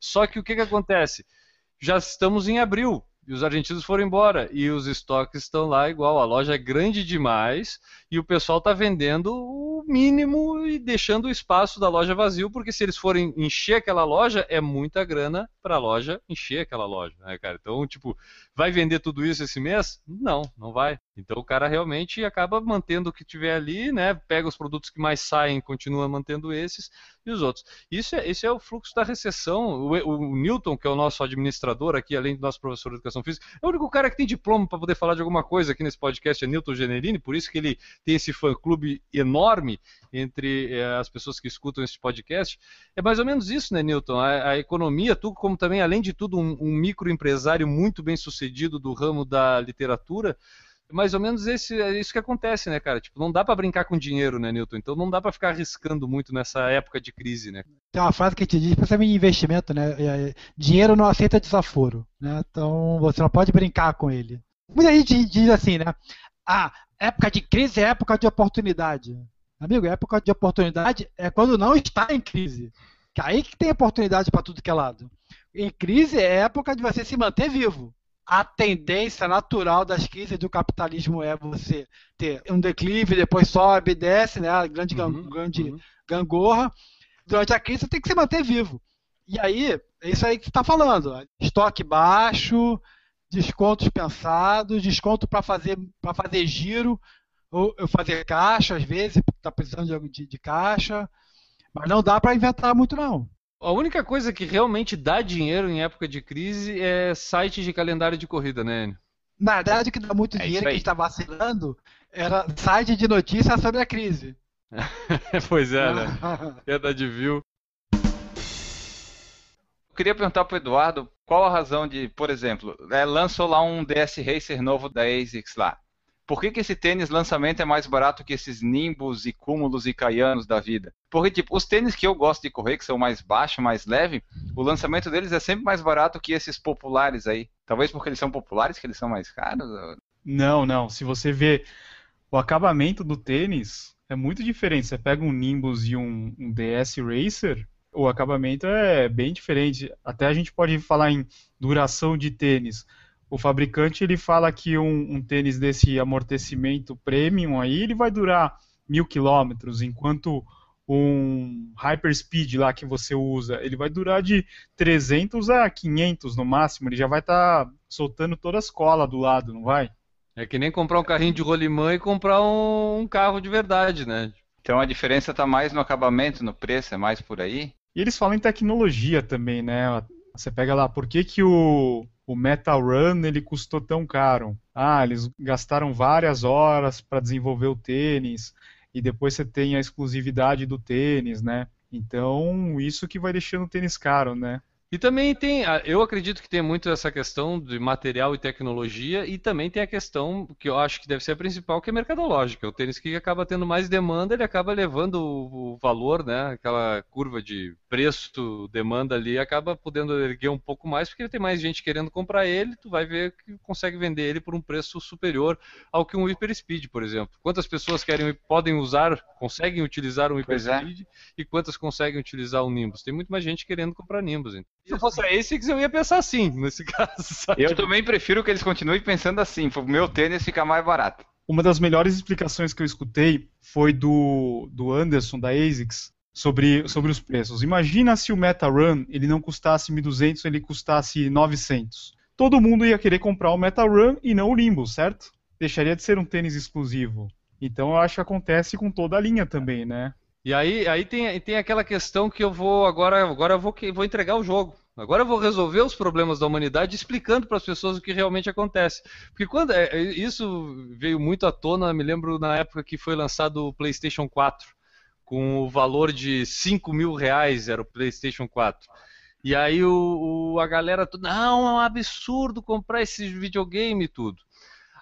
Só que o que, que acontece? já estamos em abril e os argentinos foram embora e os estoques estão lá igual. A loja é grande demais e o pessoal está vendendo o mínimo e deixando o espaço da loja vazio, porque se eles forem encher aquela loja, é muita grana para a loja encher aquela loja, né, cara? Então, tipo, vai vender tudo isso esse mês? Não, não vai. Então o cara realmente acaba mantendo o que tiver ali, né? Pega os produtos que mais saem, continua mantendo esses e os outros. Isso é, esse é o fluxo da recessão. O, o Newton, que é o nosso administrador aqui, além do nosso professor de educação física, é o único cara que tem diploma para poder falar de alguma coisa aqui nesse podcast, é Newton Generini, por isso que ele tem esse fã-clube enorme entre eh, as pessoas que escutam esse podcast. É mais ou menos isso, né, Newton? A, a economia, tu como também, além de tudo, um, um microempresário muito bem sucedido do ramo da literatura, mais ou menos esse, é isso que acontece, né, cara? Tipo, não dá para brincar com dinheiro, né, Newton? Então não dá para ficar arriscando muito nessa época de crise, né? Tem uma frase que te diz, principalmente em investimento, né? é, dinheiro não aceita desaforo, né? Então você não pode brincar com ele. Muita gente diz assim, né? Ah, época de crise é época de oportunidade. Amigo, época de oportunidade é quando não está em crise. Que aí que tem oportunidade para tudo que é lado. Em crise é época de você se manter vivo. A tendência natural das crises do capitalismo é você ter um declive, depois sobe, desce, né? A grande, Uhum, grande uhum. gangorra. Durante a crise você tem que se manter vivo. E aí, é isso aí que você está falando. ó. Estoque baixo, descontos pensados, desconto para fazer, pra fazer giro, ou fazer caixa, às vezes, está precisando de, de, de caixa. Mas não dá para inventar muito, não. A única coisa que realmente dá dinheiro em época de crise é site de calendário de corrida, né? Enio? Na verdade, o que dá muito É dinheiro que a gente está vacilando era site de notícias sobre a crise. pois é, né? Queda de view. Eu queria perguntar pro Eduardo qual a razão de, por exemplo, é, lançou lá um DS Racer novo da ASICS lá. Por que, que esse tênis lançamento é mais barato que esses Nimbus e Cúmulos e Caianos da vida? Porque, tipo, os tênis que eu gosto de correr, que são mais baixos, mais leve, o lançamento deles é sempre mais barato que esses populares aí. Talvez porque eles são populares, que eles são mais caros? Não, não. Se você vê o acabamento do tênis, é muito diferente. Você pega um Nimbus e um, um DS Racer, o acabamento é bem diferente. Até a gente pode falar em duração de tênis. O fabricante ele fala que um, um tênis desse amortecimento premium aí ele vai durar mil quilômetros, enquanto um Hyperspeed lá que você usa, ele vai durar de 300 a 500 no máximo, ele já vai estar soltando toda a escola do lado, não vai? É que nem comprar um carrinho de rolimã e comprar um, um carro de verdade, né? Então a diferença está mais no acabamento, no preço, é mais por aí? E eles falam em tecnologia também, né? Você pega lá, por que, que o, o Metal Run ele custou tão caro? Ah, eles gastaram várias horas para desenvolver o tênis e depois você tem a exclusividade do tênis, né? Então, isso que vai deixando o tênis caro, né? E também tem, ah, eu acredito que tem muito essa questão de material e tecnologia, e também tem a questão que eu acho que deve ser a principal, que é mercadológica. O tênis que acaba tendo mais demanda, ele acaba levando o, valor, né? Aquela curva de preço, demanda ali, acaba podendo erguer um pouco mais, porque tem mais gente querendo comprar ele, tu vai ver que consegue vender ele por um preço superior ao que um Hyperspeed, por exemplo. Quantas pessoas querem, podem usar, conseguem utilizar um Pois é. Hyperspeed e quantas conseguem utilizar um Nimbus? Tem muito mais gente querendo comprar Nimbus. então. Se eu fosse a ASICS, eu ia pensar assim, nesse caso. sabe? Eu também prefiro que eles continuem pensando assim, pro meu tênis ficar mais barato. Uma das melhores explicações que eu escutei foi do, do Anderson, da ASICS, sobre, sobre os preços. Imagina se o Meta Run ele não custasse 1.200, ele custasse 900. Todo mundo ia querer comprar o Meta Run e não o Limbo, certo? Deixaria de ser um tênis exclusivo. Então eu acho que acontece com toda a linha também, né? E aí, aí tem, tem aquela questão que eu vou agora, agora eu vou, vou entregar o jogo. Agora eu vou resolver os problemas da humanidade explicando para as pessoas o que realmente acontece. Porque quando é, é, isso veio muito à tona, me lembro na época que foi lançado o PlayStation 4, com o valor de 5 mil reais era o PlayStation 4. E aí o, o- a galera, não, é um absurdo comprar esse videogame e tudo.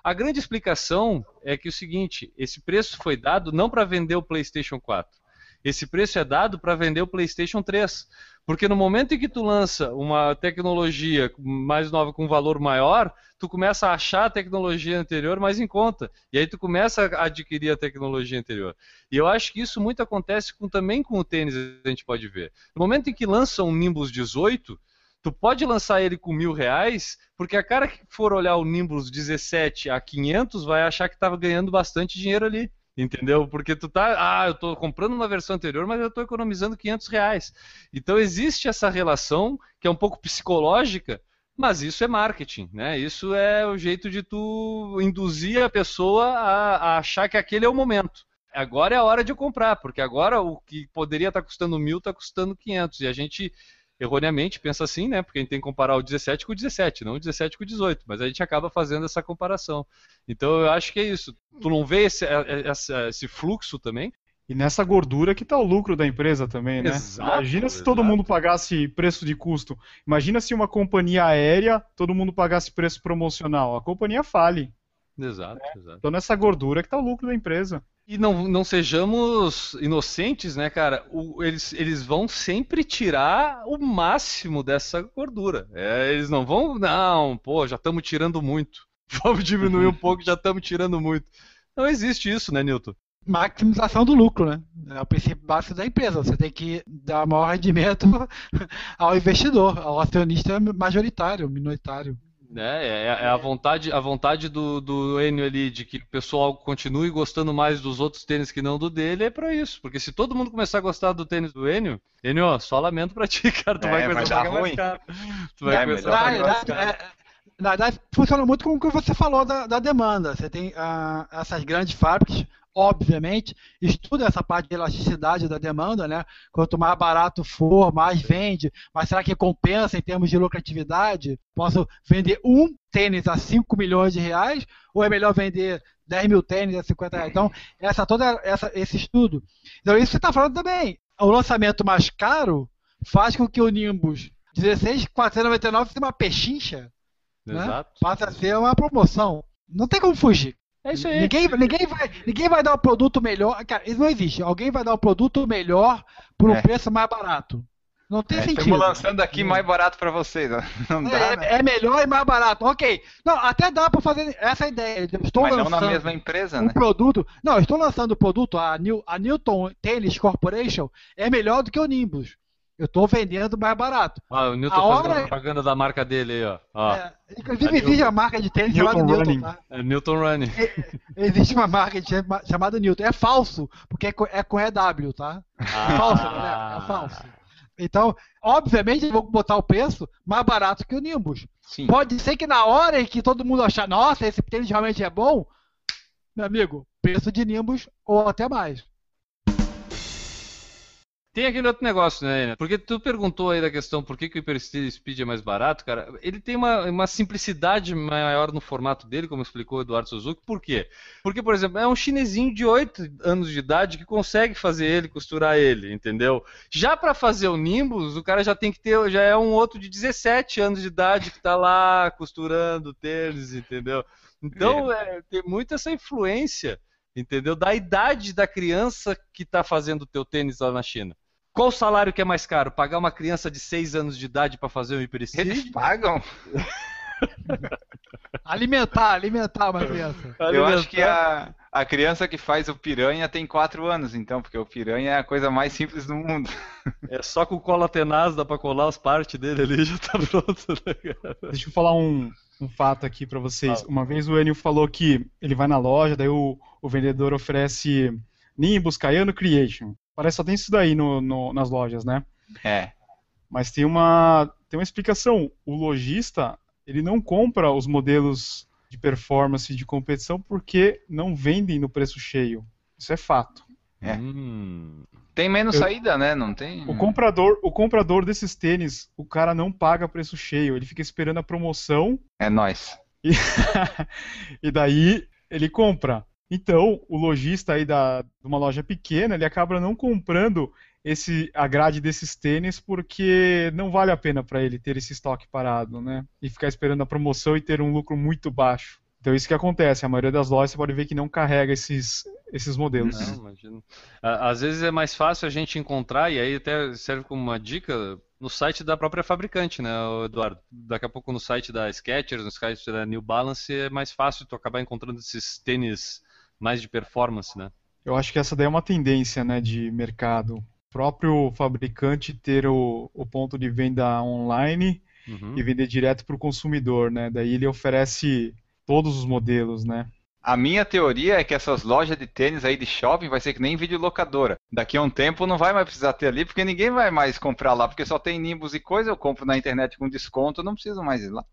A grande explicação é que é o seguinte, esse preço foi dado não para vender o PlayStation 4. Esse preço é dado para vender o PlayStation 3. Porque no momento em que tu lança uma tecnologia mais nova com valor maior, tu começa a achar a tecnologia anterior mais em conta. E aí tu começa a adquirir a tecnologia anterior. E eu acho que isso muito acontece com- também com o tênis, a gente pode ver. No momento em que lança um Nimbus 18, tu pode lançar ele com mil reais, porque a cara que for olhar o Nimbus 17 a 500 vai achar que estava ganhando bastante dinheiro ali. Entendeu? Porque tu tá, ah, eu tô comprando uma versão anterior, mas eu tô economizando 500 reais. Então existe essa relação que é um pouco psicológica, mas isso é marketing, né? Isso é o jeito de tu induzir a pessoa a, a achar que aquele é o momento. Agora é a hora de comprar, porque agora o que poderia estar custando mil está custando 500 e a gente erroneamente pensa assim, né? Porque a gente tem que comparar o 17 com o 17, não o 17 com o 18, mas a gente acaba fazendo essa comparação. Então eu acho que é isso. Tu não vê esse, essa- esse fluxo também? E nessa gordura que tá o lucro da empresa também, né? Exato, Imagina se todo exato. mundo pagasse preço de custo. Imagina se uma companhia aérea, todo mundo pagasse preço promocional. A companhia fale. Exato, exato. Então nessa gordura que tá o lucro da empresa. E não, não sejamos inocentes, né, cara? O- eles, eles vão sempre tirar o máximo dessa gordura. É, eles não vão, não, pô, já estamos tirando muito. Vamos diminuir um pouco, já estamos tirando muito. Não existe isso, né, Newton? maximização do lucro, né? É o princípio básico da empresa. Você tem que dar maior rendimento ao investidor, ao acionista majoritário, minoritário. É, é, é a vontade, a vontade do, do Enio ali de que o pessoal continue gostando mais dos outros tênis que não do dele é pra isso. Porque se todo mundo começar a gostar do tênis do Enio, Enio, só lamento pra ti, cara. Tu É, vai vai começar dar a pagar mais ruim. caro. Tu vai É, começar a Na pagar mais caro. é- na verdade, funciona muito com o que você falou da, da demanda. Você tem ah, essas grandes fábricas, obviamente, estudam essa parte de elasticidade da demanda, né? Quanto mais barato for, mais vende. Mas será que compensa em termos de lucratividade? Posso vender um tênis a 5 milhões de reais? Ou é melhor vender 10 mil tênis a 50 reais? Então, essa, toda essa, esse estudo. Então, isso que você está falando também. O lançamento mais caro faz com que o Nimbus 16,499 seja uma pechincha né? Exato. passa a ser uma promoção. Não tem como fugir. É isso aí. Ninguém, ninguém, vai, ninguém vai dar um produto melhor. Cara, isso não existe. Alguém vai dar um produto melhor por um É. preço mais barato. Não tem É, sentido. Estamos lançando aqui mais barato pra vocês. ó. Não dá, É, né? é melhor e mais barato. Ok. Não, até dá para fazer essa ideia. Eu estou Mas não lançando na mesma empresa, um né? produto. Não, eu estou lançando o produto. A, New, a Newton Tennis Corporation é melhor do que o Nimbus. Eu estou vendendo mais barato. Ah, o Newton A fazendo hora- propaganda da marca dele aí, ó. ó. É, inclusive, a existe a marca de tênis Newton chamada Newton. Running. Tá? É Newton Running. Existe uma marca de chama- chamada Newton. É falso, porque é com, é com EW, tá? É falso, né? É falso. Então, obviamente, eu vou botar o preço mais barato que o Nimbus. Sim. Pode ser que na hora em que todo mundo achar, nossa, esse tênis realmente é bom, meu amigo, preço de Nimbus ou até mais. Tem aquele outro negócio, né? Porque tu perguntou aí da questão por que, que o Hyper Speed é mais barato, cara. Ele tem uma, uma simplicidade maior no formato dele, como explicou o Eduardo Suzuki. Por quê? Porque, por exemplo, é um chinesinho de 8 anos de idade que consegue fazer ele, costurar ele, entendeu? Já para fazer o Nimbus, o cara já tem que ter, já é um outro de 17 anos de idade que tá lá costurando tênis, entendeu? Então, é, tem muito essa influência, entendeu? Da idade da criança que está fazendo o teu tênis lá na China. Qual o salário que é mais caro? Pagar uma criança de 6 anos de idade para fazer um hiperestígio? Eles pagam? alimentar, alimentar uma criança. Eu acho que a, a criança que faz o piranha tem 4 anos, então, porque o piranha é a coisa mais simples do mundo. É só com cola tenaz, dá pra colar as partes dele ali e já tá pronto. Né, Deixa eu falar um, um fato aqui para vocês. Ah. Uma vez o Enio falou que ele vai na loja, daí o, o vendedor oferece Nimbus Cayano Creation. Parece que só tem isso daí no, no, nas lojas, né? É. Mas tem uma, tem uma explicação. O lojista, ele não compra os modelos de performance de competição porque não vendem no preço cheio. Isso é fato. É. Hum. Tem menos Eu, saída, né? Não tem. O comprador, o comprador desses tênis, o cara não paga preço cheio, ele fica esperando a promoção. É nós. E, e daí ele compra. Então, o lojista aí da, de uma loja pequena, ele acaba não comprando esse a grade desses tênis porque não vale a pena para ele ter esse estoque parado, né? E ficar esperando a promoção e ter um lucro muito baixo. Então isso que acontece, a maioria das lojas você pode ver que não carrega esses, esses modelos. Não, imagino. Às vezes é mais fácil a gente encontrar, e aí até serve como uma dica, no site da própria fabricante, né, Eduardo? Daqui a pouco no site da Skechers, no site da New Balance, é mais fácil tu acabar encontrando esses tênis mais de performance, né? Eu acho que essa daí é uma tendência, né, de mercado. O próprio fabricante ter o, o ponto de venda online uhum. e vender direto para o consumidor, né? Daí ele oferece todos os modelos, né? A minha teoria é que essas lojas de tênis aí de shopping vai ser que nem videolocadora. Daqui a um tempo não vai mais precisar ter ali, porque ninguém vai mais comprar lá, porque só tem Nimbus e coisa, eu compro na internet com desconto, não preciso mais ir lá.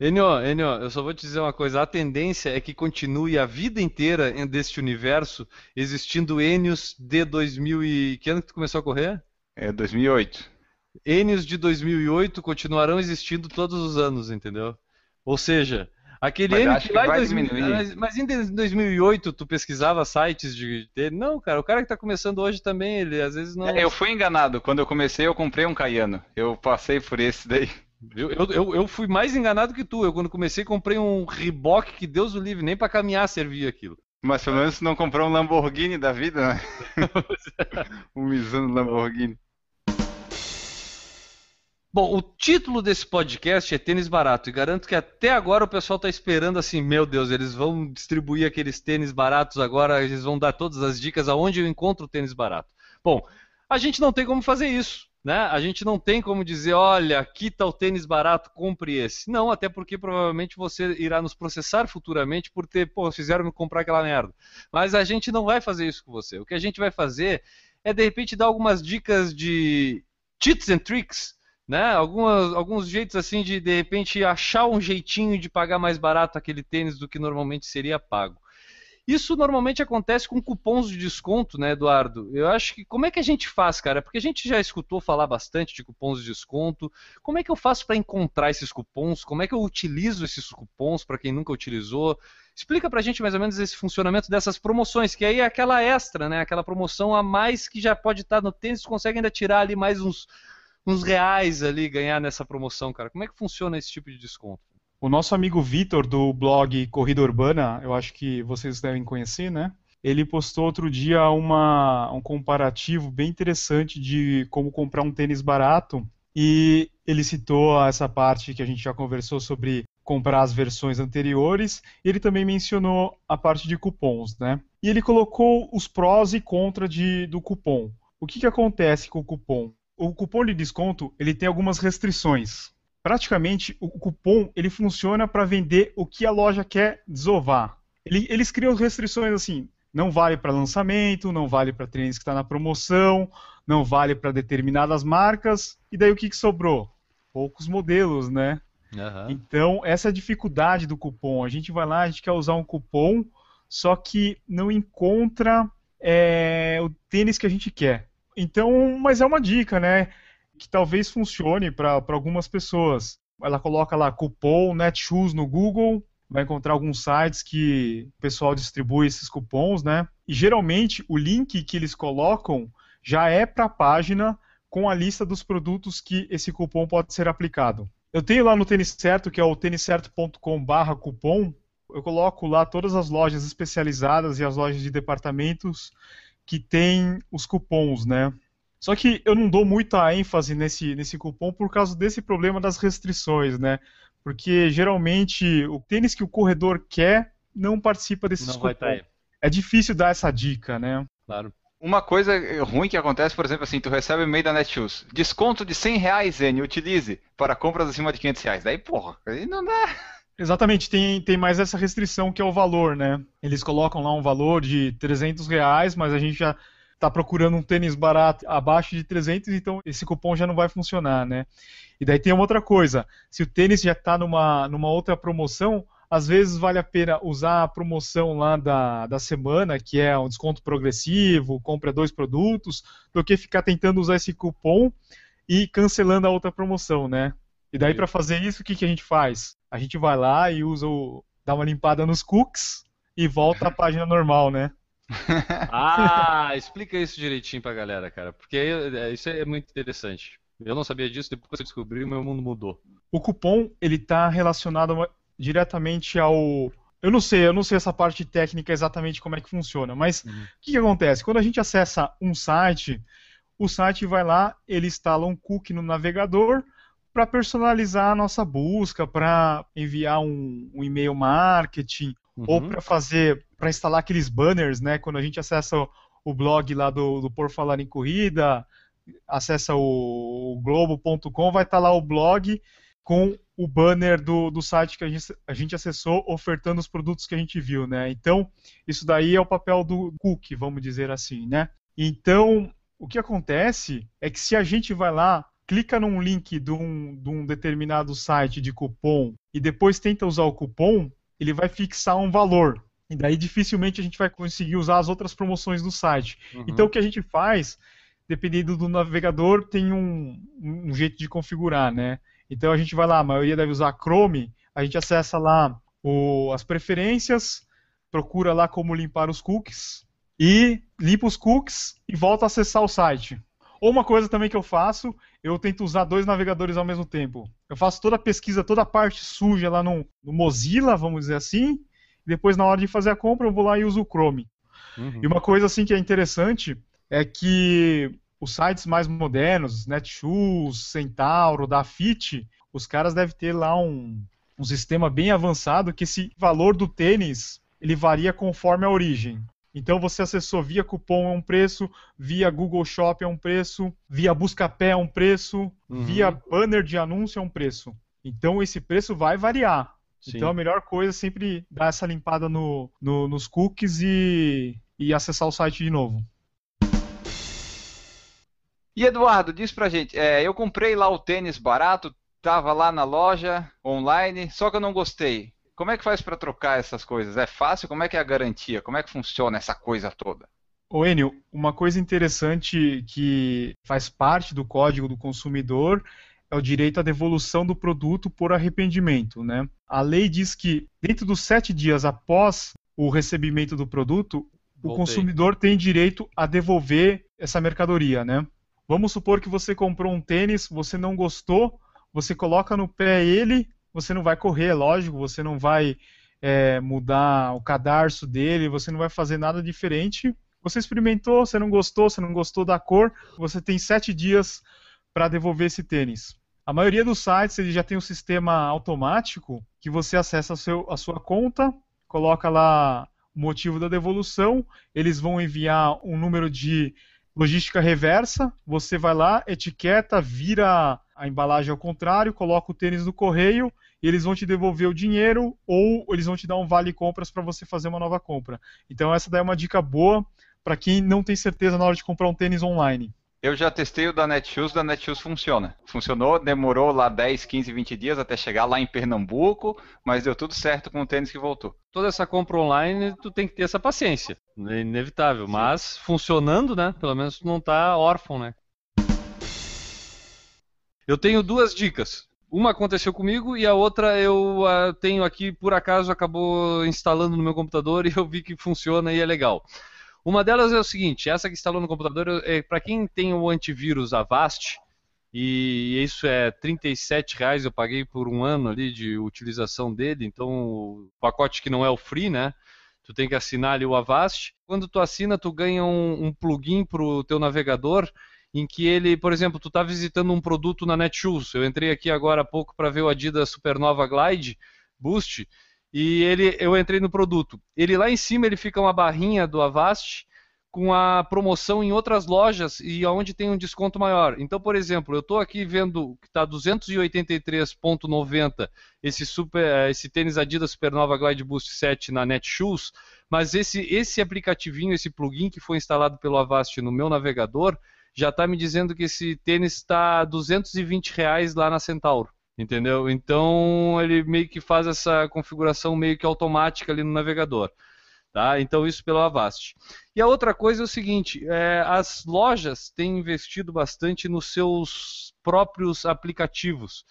Enio, Enio, eu só vou te dizer uma coisa. A tendência é que continue a vida inteira deste universo existindo Enios de 2000 e... Que ano que tu começou a correr? É 2008. Enios de 2008 continuarão existindo todos os anos, entendeu? Ou seja, aquele Enio que lá em 2000, mas, mas em 2008 tu pesquisava sites de não, cara, o cara que está começando hoje também, ele às vezes não. É, eu fui enganado. Quando eu comecei, eu comprei um Cayano. Eu passei por esse daí. Eu, eu, eu, fui mais enganado que tu. Eu, quando comecei, comprei um Reebok que Deus o livre, nem para caminhar servia aquilo. Mas pelo menos não comprou um Lamborghini da vida, né? um Mizuno Lamborghini. Bom, o título desse podcast é Tênis Barato e garanto que até agora o pessoal está esperando assim, meu Deus, eles vão distribuir aqueles tênis baratos agora, eles vão dar todas as dicas aonde eu encontro o tênis barato. Bom, a gente não tem como fazer isso. Né? A gente não tem como dizer, olha, aqui está o tênis barato, compre esse. Não, até porque provavelmente você irá nos processar futuramente por ter, pô, fizeram me comprar aquela merda. Mas a gente não vai fazer isso com você. O que a gente vai fazer é de repente dar algumas dicas de cheats and tricks, né? Algumas, alguns jeitos assim de de repente achar um jeitinho de pagar mais barato aquele tênis do que normalmente seria pago. Isso normalmente acontece com cupons de desconto, né, Eduardo? Eu acho que como é que a gente faz, cara? Porque a gente já escutou falar bastante de cupons de desconto. Como é que eu faço para encontrar esses cupons? Como é que eu utilizo esses cupons para quem nunca utilizou? Explica pra gente mais ou menos esse funcionamento dessas promoções, que aí é aquela extra, né? Aquela promoção a mais que já pode estar no tênis, consegue ainda tirar ali mais uns, uns reais ali, ganhar nessa promoção, cara. Como é que funciona esse tipo de desconto? O nosso amigo Vitor, do blog Corrida Urbana, eu acho que vocês devem conhecer, né? Ele postou outro dia uma, um comparativo bem interessante de como comprar um tênis barato. E ele citou essa parte que a gente já conversou sobre comprar as versões anteriores. Ele também mencionou a parte de cupons, né? E ele colocou os prós e contras do cupom. O que, que acontece com o cupom? O cupom de desconto ele tem algumas restrições praticamente o cupom ele funciona para vender o que a loja quer desovar. Ele, eles criam restrições assim, não vale para lançamento, não vale para tênis que está na promoção, não vale para determinadas marcas. E daí o que, que sobrou? Poucos modelos, né? Uhum. Então, essa é a dificuldade do cupom. A gente vai lá, a gente quer usar um cupom, só que não encontra é, o tênis que a gente quer. Então, mas é uma dica, né? Que talvez funcione para algumas pessoas. Ela coloca lá cupom Netshoes no Google, vai encontrar alguns sites que o pessoal distribui esses cupons, né? E geralmente o link que eles colocam já é para a página com a lista dos produtos que esse cupom pode ser aplicado. Eu tenho lá no Tênis Certo, que é o têniscerto.com/cupom, eu coloco lá todas as lojas especializadas e as lojas de departamentos que têm os cupons, né? Só que eu não dou muita ênfase nesse, nesse cupom por causa desse problema das restrições, né? Porque geralmente o tênis que o corredor quer não participa desses Não vai cupons. aí. É difícil dar essa dica, né? Claro. Uma coisa ruim que acontece, por exemplo, assim, tu recebe um e-mail da Netshoes, desconto de 100 reais, N, utilize para compras acima de 500 reais. Daí, porra, aí não dá. Exatamente, tem, tem mais essa restrição que é o valor, né? Eles colocam lá um valor de 300 reais, mas a gente já está procurando um tênis barato abaixo de 300, então esse cupom já não vai funcionar, né? E daí tem uma outra coisa, se o tênis já está numa, numa outra promoção, às vezes vale a pena usar a promoção lá da, da semana, que é um desconto progressivo, compra dois produtos, do que ficar tentando usar esse cupom e cancelando a outra promoção, né? E daí para fazer isso, o que, que a gente faz? A gente vai lá e usa o, dá uma limpada nos cookies e volta à página normal, né? Ah, explica isso direitinho pra galera, cara, porque é, isso é muito interessante. Eu não sabia disso, depois que eu descobri, o meu mundo mudou. O cupom ele está relacionado diretamente ao eu não sei, eu não sei essa parte técnica exatamente como é que funciona, mas Uhum. o que, que acontece? Quando a gente acessa um site, o site vai lá, ele instala um cookie no navegador para personalizar a nossa busca, para enviar um, um e-mail marketing, ou Uhum. para fazer, para instalar aqueles banners, né? Quando a gente acessa o, o blog lá do, do Por Falar em Corrida, acessa o, o globo.com, vai estar lá o blog com o banner do, do site que a gente, a gente acessou, ofertando os produtos que a gente viu, né? Então, isso daí é o papel do cookie, vamos dizer assim, né? Então, o que acontece é que se a gente vai lá, clica num link de um, de um determinado site de cupom e depois tenta usar o cupom, ele vai fixar um valor. E daí dificilmente a gente vai conseguir usar as outras promoções do site. Uhum. Então o que a gente faz, dependendo do navegador, tem um, um jeito de configurar, né? Então a gente vai lá, a maioria deve usar Chrome, a gente acessa lá o- as preferências, procura lá como limpar os cookies e limpa os cookies e volta a acessar o site. Ou uma coisa também que eu faço, eu tento usar dois navegadores ao mesmo tempo. Eu faço toda a pesquisa, toda a parte suja lá no, no Mozilla, vamos dizer assim, e depois na hora de fazer a compra eu vou lá e uso o Chrome. Uhum. E uma coisa assim que é interessante é que os sites mais modernos, Netshoes, Centauro, Dafit, os caras devem ter lá um, um sistema bem avançado que esse valor do tênis ele varia conforme a origem. Então você acessou via cupom é um preço, via Google Shop é um preço, via Buscapé é um preço, Uhum. via banner de anúncio é um preço. Então esse preço vai variar. Sim. Então a melhor coisa é sempre dar essa limpada no- no- nos cookies e, e acessar o site de novo. E Eduardo, diz pra gente, é, eu comprei lá o tênis barato, tava lá na loja, online, só que eu não gostei. Como é que faz pra trocar essas coisas? É fácil? Como é que é a garantia? Como é que funciona essa coisa toda? Ô Enio, uma coisa interessante que faz parte do código do consumidor é o direito à devolução do produto por arrependimento, né? A lei diz que dentro dos sete dias após o recebimento do produto, o Voltei. consumidor tem direito a devolver essa mercadoria, né? Vamos supor que você comprou um tênis, você não gostou, você coloca no pé ele, você não vai correr, lógico, você não vai é, mudar o cadarço dele, você não vai fazer nada diferente. Você experimentou, você não gostou, você não gostou da cor, você tem sete dias para devolver esse tênis. A maioria dos sites ele já tem um sistema automático que você acessa a, seu- a sua conta, coloca lá o motivo da devolução, eles vão enviar um número de logística reversa, você vai lá, etiqueta, vira a embalagem ao contrário, coloca o tênis no correio e eles vão te devolver o dinheiro ou eles vão te dar um vale compras para você fazer uma nova compra. Então essa daí é uma dica boa para quem não tem certeza na hora de comprar um tênis online. Eu já testei o da Netshoes, da Netshoes funciona. Funcionou, demorou lá 10, 15, 20 dias até chegar lá em Pernambuco, mas deu tudo certo com o tênis que voltou. Toda essa compra online, tu tem que ter essa paciência. É inevitável. Sim. Mas funcionando, né? Pelo menos tu não tá órfão, né? Eu tenho duas dicas. Uma aconteceu comigo e a outra eu uh, tenho aqui, por acaso, acabou instalando no meu computador e eu vi que funciona e é legal. Uma delas é o seguinte: essa que instalou no computador é para quem tem o antivírus Avast, e isso é 37 reais eu paguei por um ano ali de utilização dele, então o pacote que não é o free, né? Tu tem que assinar ali o Avast. Quando tu assina, tu ganha um, um plugin para o teu navegador em que ele, por exemplo, tu está visitando um produto na Netshoes. Eu entrei aqui agora há pouco para ver o Adidas Supernova Glide Boost e ele, eu entrei no produto. Ele lá em cima ele fica uma barrinha do Avast com a promoção em outras lojas e aonde tem um desconto maior. Então, por exemplo, eu estou aqui vendo que está 283,90 esse super, esse tênis Adidas Supernova Glide Boost 7 na Netshoes, mas esse esse aplicativinho, esse plugin que foi instalado pelo Avast no meu navegador, já está me dizendo que esse tênis está 220 reais lá na Centauro. Entendeu? Então ele meio que faz essa configuração meio que automática ali no navegador. Tá? Então isso pelo Avast. E a outra coisa é o seguinte: é, as lojas têm investido bastante nos seus próprios aplicativos.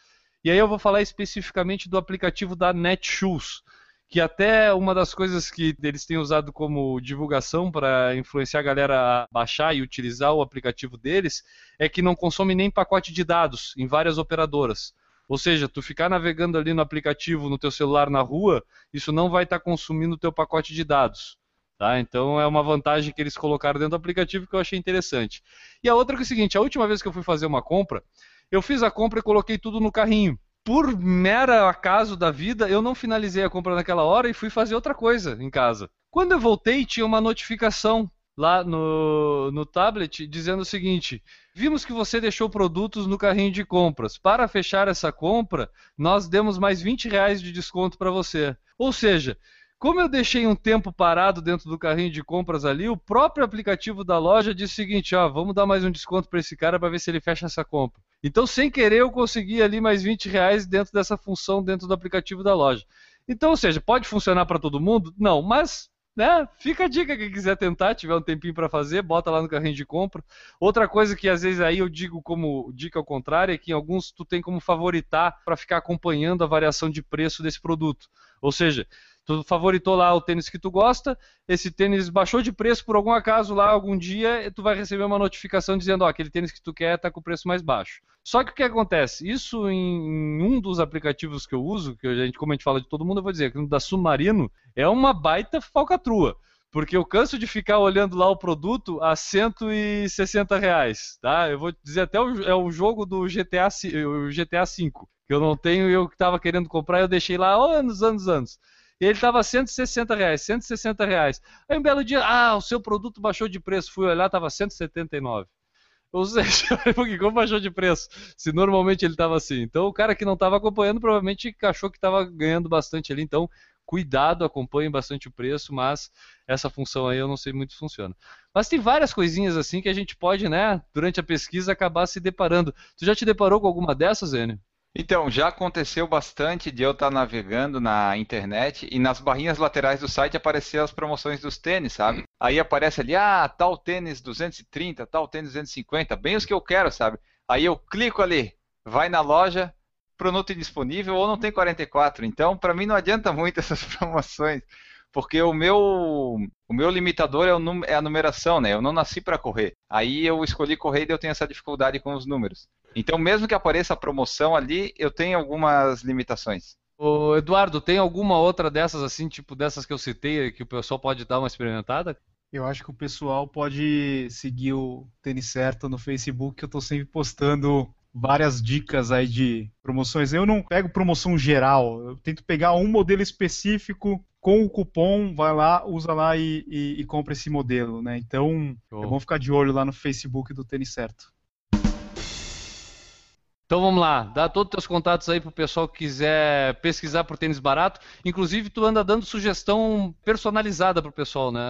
E aí eu vou falar especificamente do aplicativo da Netshoes, que até uma das coisas que eles têm usado como divulgação para influenciar a galera a baixar e utilizar o aplicativo deles é que não consome nem pacote de dados em várias operadoras. Ou seja, tu ficar navegando ali no aplicativo no teu celular na rua, isso não vai estar tá consumindo o teu pacote de dados. Tá? Então é uma vantagem que eles colocaram dentro do aplicativo que eu achei interessante. E a outra é, é o seguinte, a última vez que eu fui fazer uma compra, eu fiz a compra e coloquei tudo no carrinho. Por mera acaso da vida, eu não finalizei a compra naquela hora e fui fazer outra coisa em casa. Quando eu voltei, tinha uma notificação lá no, no tablet dizendo o seguinte: Vimos que você deixou produtos no carrinho de compras. Para fechar essa compra, nós demos mais 20 reais de desconto para você. Ou seja, como eu deixei um tempo parado dentro do carrinho de compras ali, o próprio aplicativo da loja disse o seguinte: ó, vamos dar mais um desconto para esse cara para ver se ele fecha essa compra. Então, sem querer, eu consegui ali mais 20 reais dentro dessa função dentro do aplicativo da loja. Então, ou seja, pode funcionar para todo mundo? Não, mas né? Fica a dica quem quiser tentar, tiver um tempinho para fazer, bota lá no carrinho de compra. Outra coisa que às vezes aí eu digo como dica ao contrário é que em alguns tu tem como favoritar para ficar acompanhando a variação de preço desse produto. Ou seja, tu favoritou lá o tênis que tu gosta, esse tênis baixou de preço por algum acaso lá algum dia, tu vai receber uma notificação dizendo, ó, aquele tênis que tu quer está com o preço mais baixo. Só que o que acontece? Isso em um dos aplicativos que eu uso, que a gente, como a gente fala de todo mundo, eu vou dizer, que da Submarino, é uma baita falcatrua. Porque eu canso de ficar olhando lá o produto a 160 reais, tá? Eu vou dizer até o, é o jogo do GTA, o GTA V, que eu não tenho e eu estava querendo comprar, eu deixei lá anos, anos, anos. E ele estava 160 reais, 160 reais. Aí um belo dia, ah, o seu produto baixou de preço. Fui olhar, estava 179. Ou seja, como baixou de preço? Se normalmente ele estava assim. Então o cara que não estava acompanhando provavelmente achou que estava ganhando bastante ali. Então cuidado, acompanhe bastante o preço, mas essa função aí eu não sei muito se funciona. Mas tem várias coisinhas assim que a gente pode, né, durante a pesquisa acabar se deparando. Tu já te deparou com alguma dessas, Enio? Então, já aconteceu bastante de eu estar navegando na internet e nas barrinhas laterais do site aparecer as promoções dos tênis, sabe? Aí aparece ali, ah, tal tênis 230, tal tênis 250, bem os que eu quero, sabe? Aí eu clico ali, vai na loja, produto indisponível ou não tem 44. Então, para mim não adianta muito essas promoções, porque o meu o meu limitador é, o, é a numeração, né? Eu não nasci para correr. Aí eu escolhi correr e eu tenho essa dificuldade com os números. Então, mesmo que apareça a promoção ali, eu tenho algumas limitações. Ô, Eduardo, tem alguma outra dessas assim, tipo dessas que eu citei, que o pessoal pode dar uma experimentada? Eu acho que o pessoal pode seguir o Tênis Certo no Facebook, que eu estou sempre postando várias dicas aí de promoções. Eu não pego promoção geral, eu tento pegar um modelo específico com o cupom, vai lá, usa lá e, e, e compra esse modelo, né? Então, oh. é bom ficar de olho lá no Facebook do Tênis Certo. Então vamos lá, dá todos os teus contatos aí pro pessoal que quiser pesquisar por tênis barato. Inclusive, tu anda dando sugestão personalizada pro pessoal, né,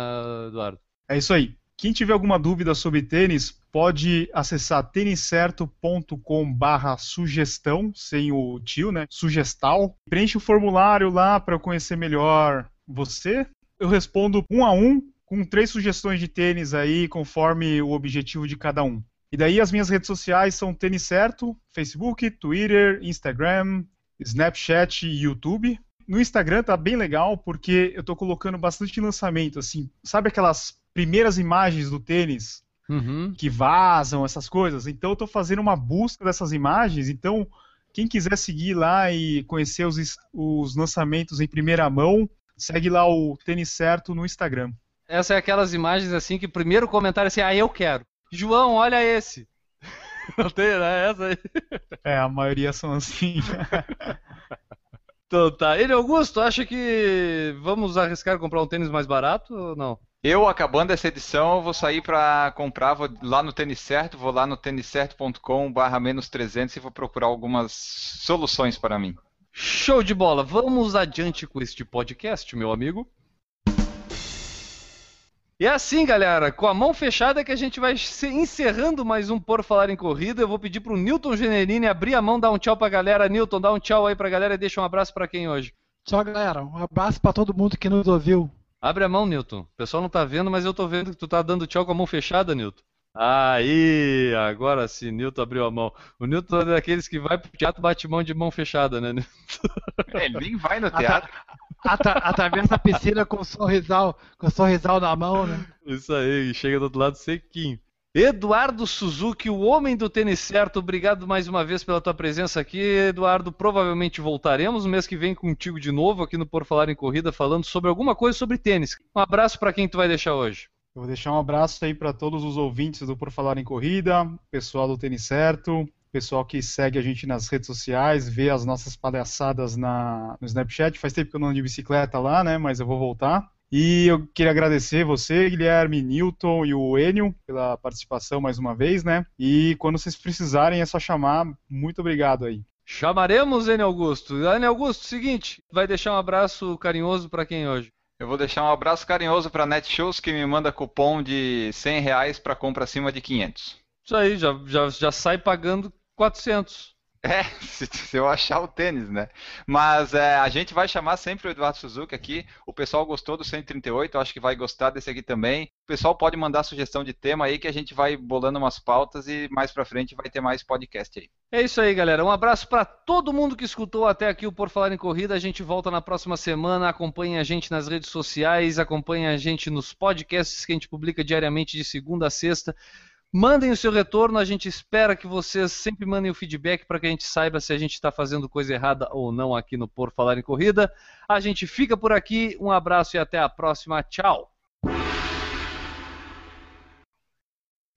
Eduardo? É isso aí. Quem tiver alguma dúvida sobre tênis, pode acessar têniscerto.com barra sugestão, sem o tio, né? Sugestal. Preenche o formulário lá para eu conhecer melhor você. Eu respondo um a um, com três sugestões de tênis aí, conforme o objetivo de cada um. E daí as minhas redes sociais são Tênis Certo, Facebook, Twitter, Instagram, Snapchat e YouTube. No Instagram tá bem legal porque eu tô colocando bastante lançamento, assim, sabe aquelas primeiras imagens do tênis Uhum. que vazam, essas coisas. Então eu tô fazendo uma busca dessas imagens. Então, quem quiser seguir lá e conhecer os, os lançamentos em primeira mão, segue lá o Tênis Certo no Instagram. Essa é aquelas imagens assim que o primeiro comentário é assim, ah, eu quero. João, olha esse. Não tem, né? Essa aí. É, a maioria são assim. Então tá. Ele, Augusto, acha que vamos arriscar comprar um tênis mais barato ou não? Eu, acabando essa edição, eu vou sair para comprar vou lá no Tênis Certo, vou lá no têniscerto.com barra menos 300 e vou procurar algumas soluções para mim. Show de bola. Vamos adiante com este podcast, meu amigo. E é assim, galera, com a mão fechada que a gente vai se- encerrando mais um Por Falar em Corrida. Eu vou pedir pro Newton Generini abrir a mão, dar um tchau pra galera. Newton, dá um tchau aí pra galera e deixa um abraço pra quem hoje. Tchau, galera. Um abraço pra todo mundo que nos ouviu. Abre a mão, Newton. O pessoal não tá vendo, mas eu tô vendo que tu tá dando tchau com a mão fechada, Newton. Aí, agora sim, Newton abriu a mão. O Newton é daqueles que vai pro teatro bate mão de mão fechada, né? Ele nem vai no teatro. Atra atravessa a piscina com o sorrisal, com o sorrisal na mão, né? Isso aí, chega do outro lado sequinho. Eduardo Suzuki, o homem do tênis certo, obrigado mais uma vez pela tua presença aqui. Eduardo, provavelmente voltaremos no mês que vem contigo de novo aqui no Por Falar em Corrida, falando sobre alguma coisa sobre tênis. Um abraço para quem tu vai deixar hoje. Eu vou deixar um abraço aí para todos os ouvintes do Por Falar em Corrida, pessoal do Tênis Certo, pessoal que segue a gente nas redes sociais, vê as nossas palhaçadas na, no Snapchat. Faz tempo que eu não ando de bicicleta lá, né? Mas eu vou voltar. E eu queria agradecer você, Guilherme, Newton e o Enio pela participação mais uma vez, né? E quando vocês precisarem é só chamar. Muito obrigado aí. Chamaremos N Augusto. N Augusto, seguinte, vai deixar um abraço carinhoso para quem hoje? Eu vou deixar um abraço carinhoso para Netshows que me manda cupom de 100 reais para compra acima de 500. Isso aí, já, já, já sai pagando 400. É, se, se eu achar o tênis, né? Mas é, a gente vai chamar sempre o Eduardo Suzuki aqui. O pessoal gostou do 138, eu acho que vai gostar desse aqui também. O pessoal pode mandar sugestão de tema aí que a gente vai bolando umas pautas e mais pra frente vai ter mais podcast aí. É isso aí, galera. Um abraço para todo mundo que escutou até aqui o Por Falar em Corrida. A gente volta na próxima semana. Acompanhe a gente nas redes sociais, acompanhe a gente nos podcasts que a gente publica diariamente de segunda a sexta. Mandem o seu retorno, a gente espera que vocês sempre mandem o feedback para que a gente saiba se a gente está fazendo coisa errada ou não aqui no Por Falar em Corrida. A gente fica por aqui, um abraço e até a próxima. Tchau!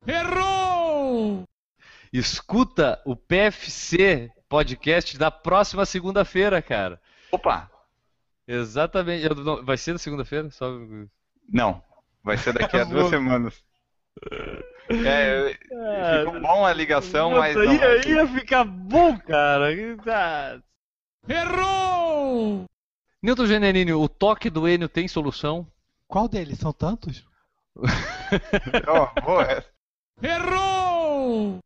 Errou! Escuta o PFC podcast da próxima segunda-feira, cara. Opa! Exatamente. Vai ser na segunda-feira? Só... Não, vai ser daqui a duas semanas. É, ficou bom a ligação, mas não. ia, ia ficar bom, cara. Ah. Errou! Newton Generini, o toque do Enio tem solução? Qual deles? São tantos? Essa. Errou!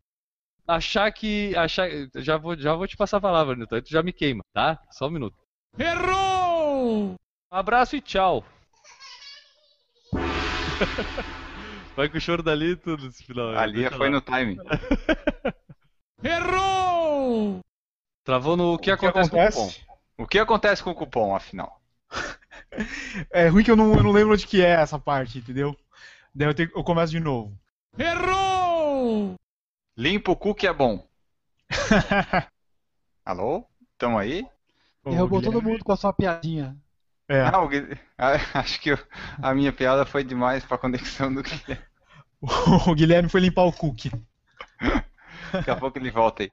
Achar que. Achar... Já, vou, já vou te passar a palavra, Newton. aí Tu já me queima, tá? Só um minuto. Errou! Um abraço e tchau. Vai com o choro dali e tudo esse final. Ali Deixa foi lá. no time. Errou! Travou no o que, acontece, com o cupom. O que acontece com o cupom, afinal? É ruim que eu não, eu não lembro onde que é essa parte, entendeu? Daí eu, tenho- eu começo de novo. Errou! Limpa o cu que é bom. Alô? Tamo aí? Derrubou O todo mundo com a sua piadinha. É, Ah, o ah, acho que eu- a minha piada foi demais pra conexão do Guilherme. o Guilherme foi limpar o cookie. Daqui a pouco ele volta aí.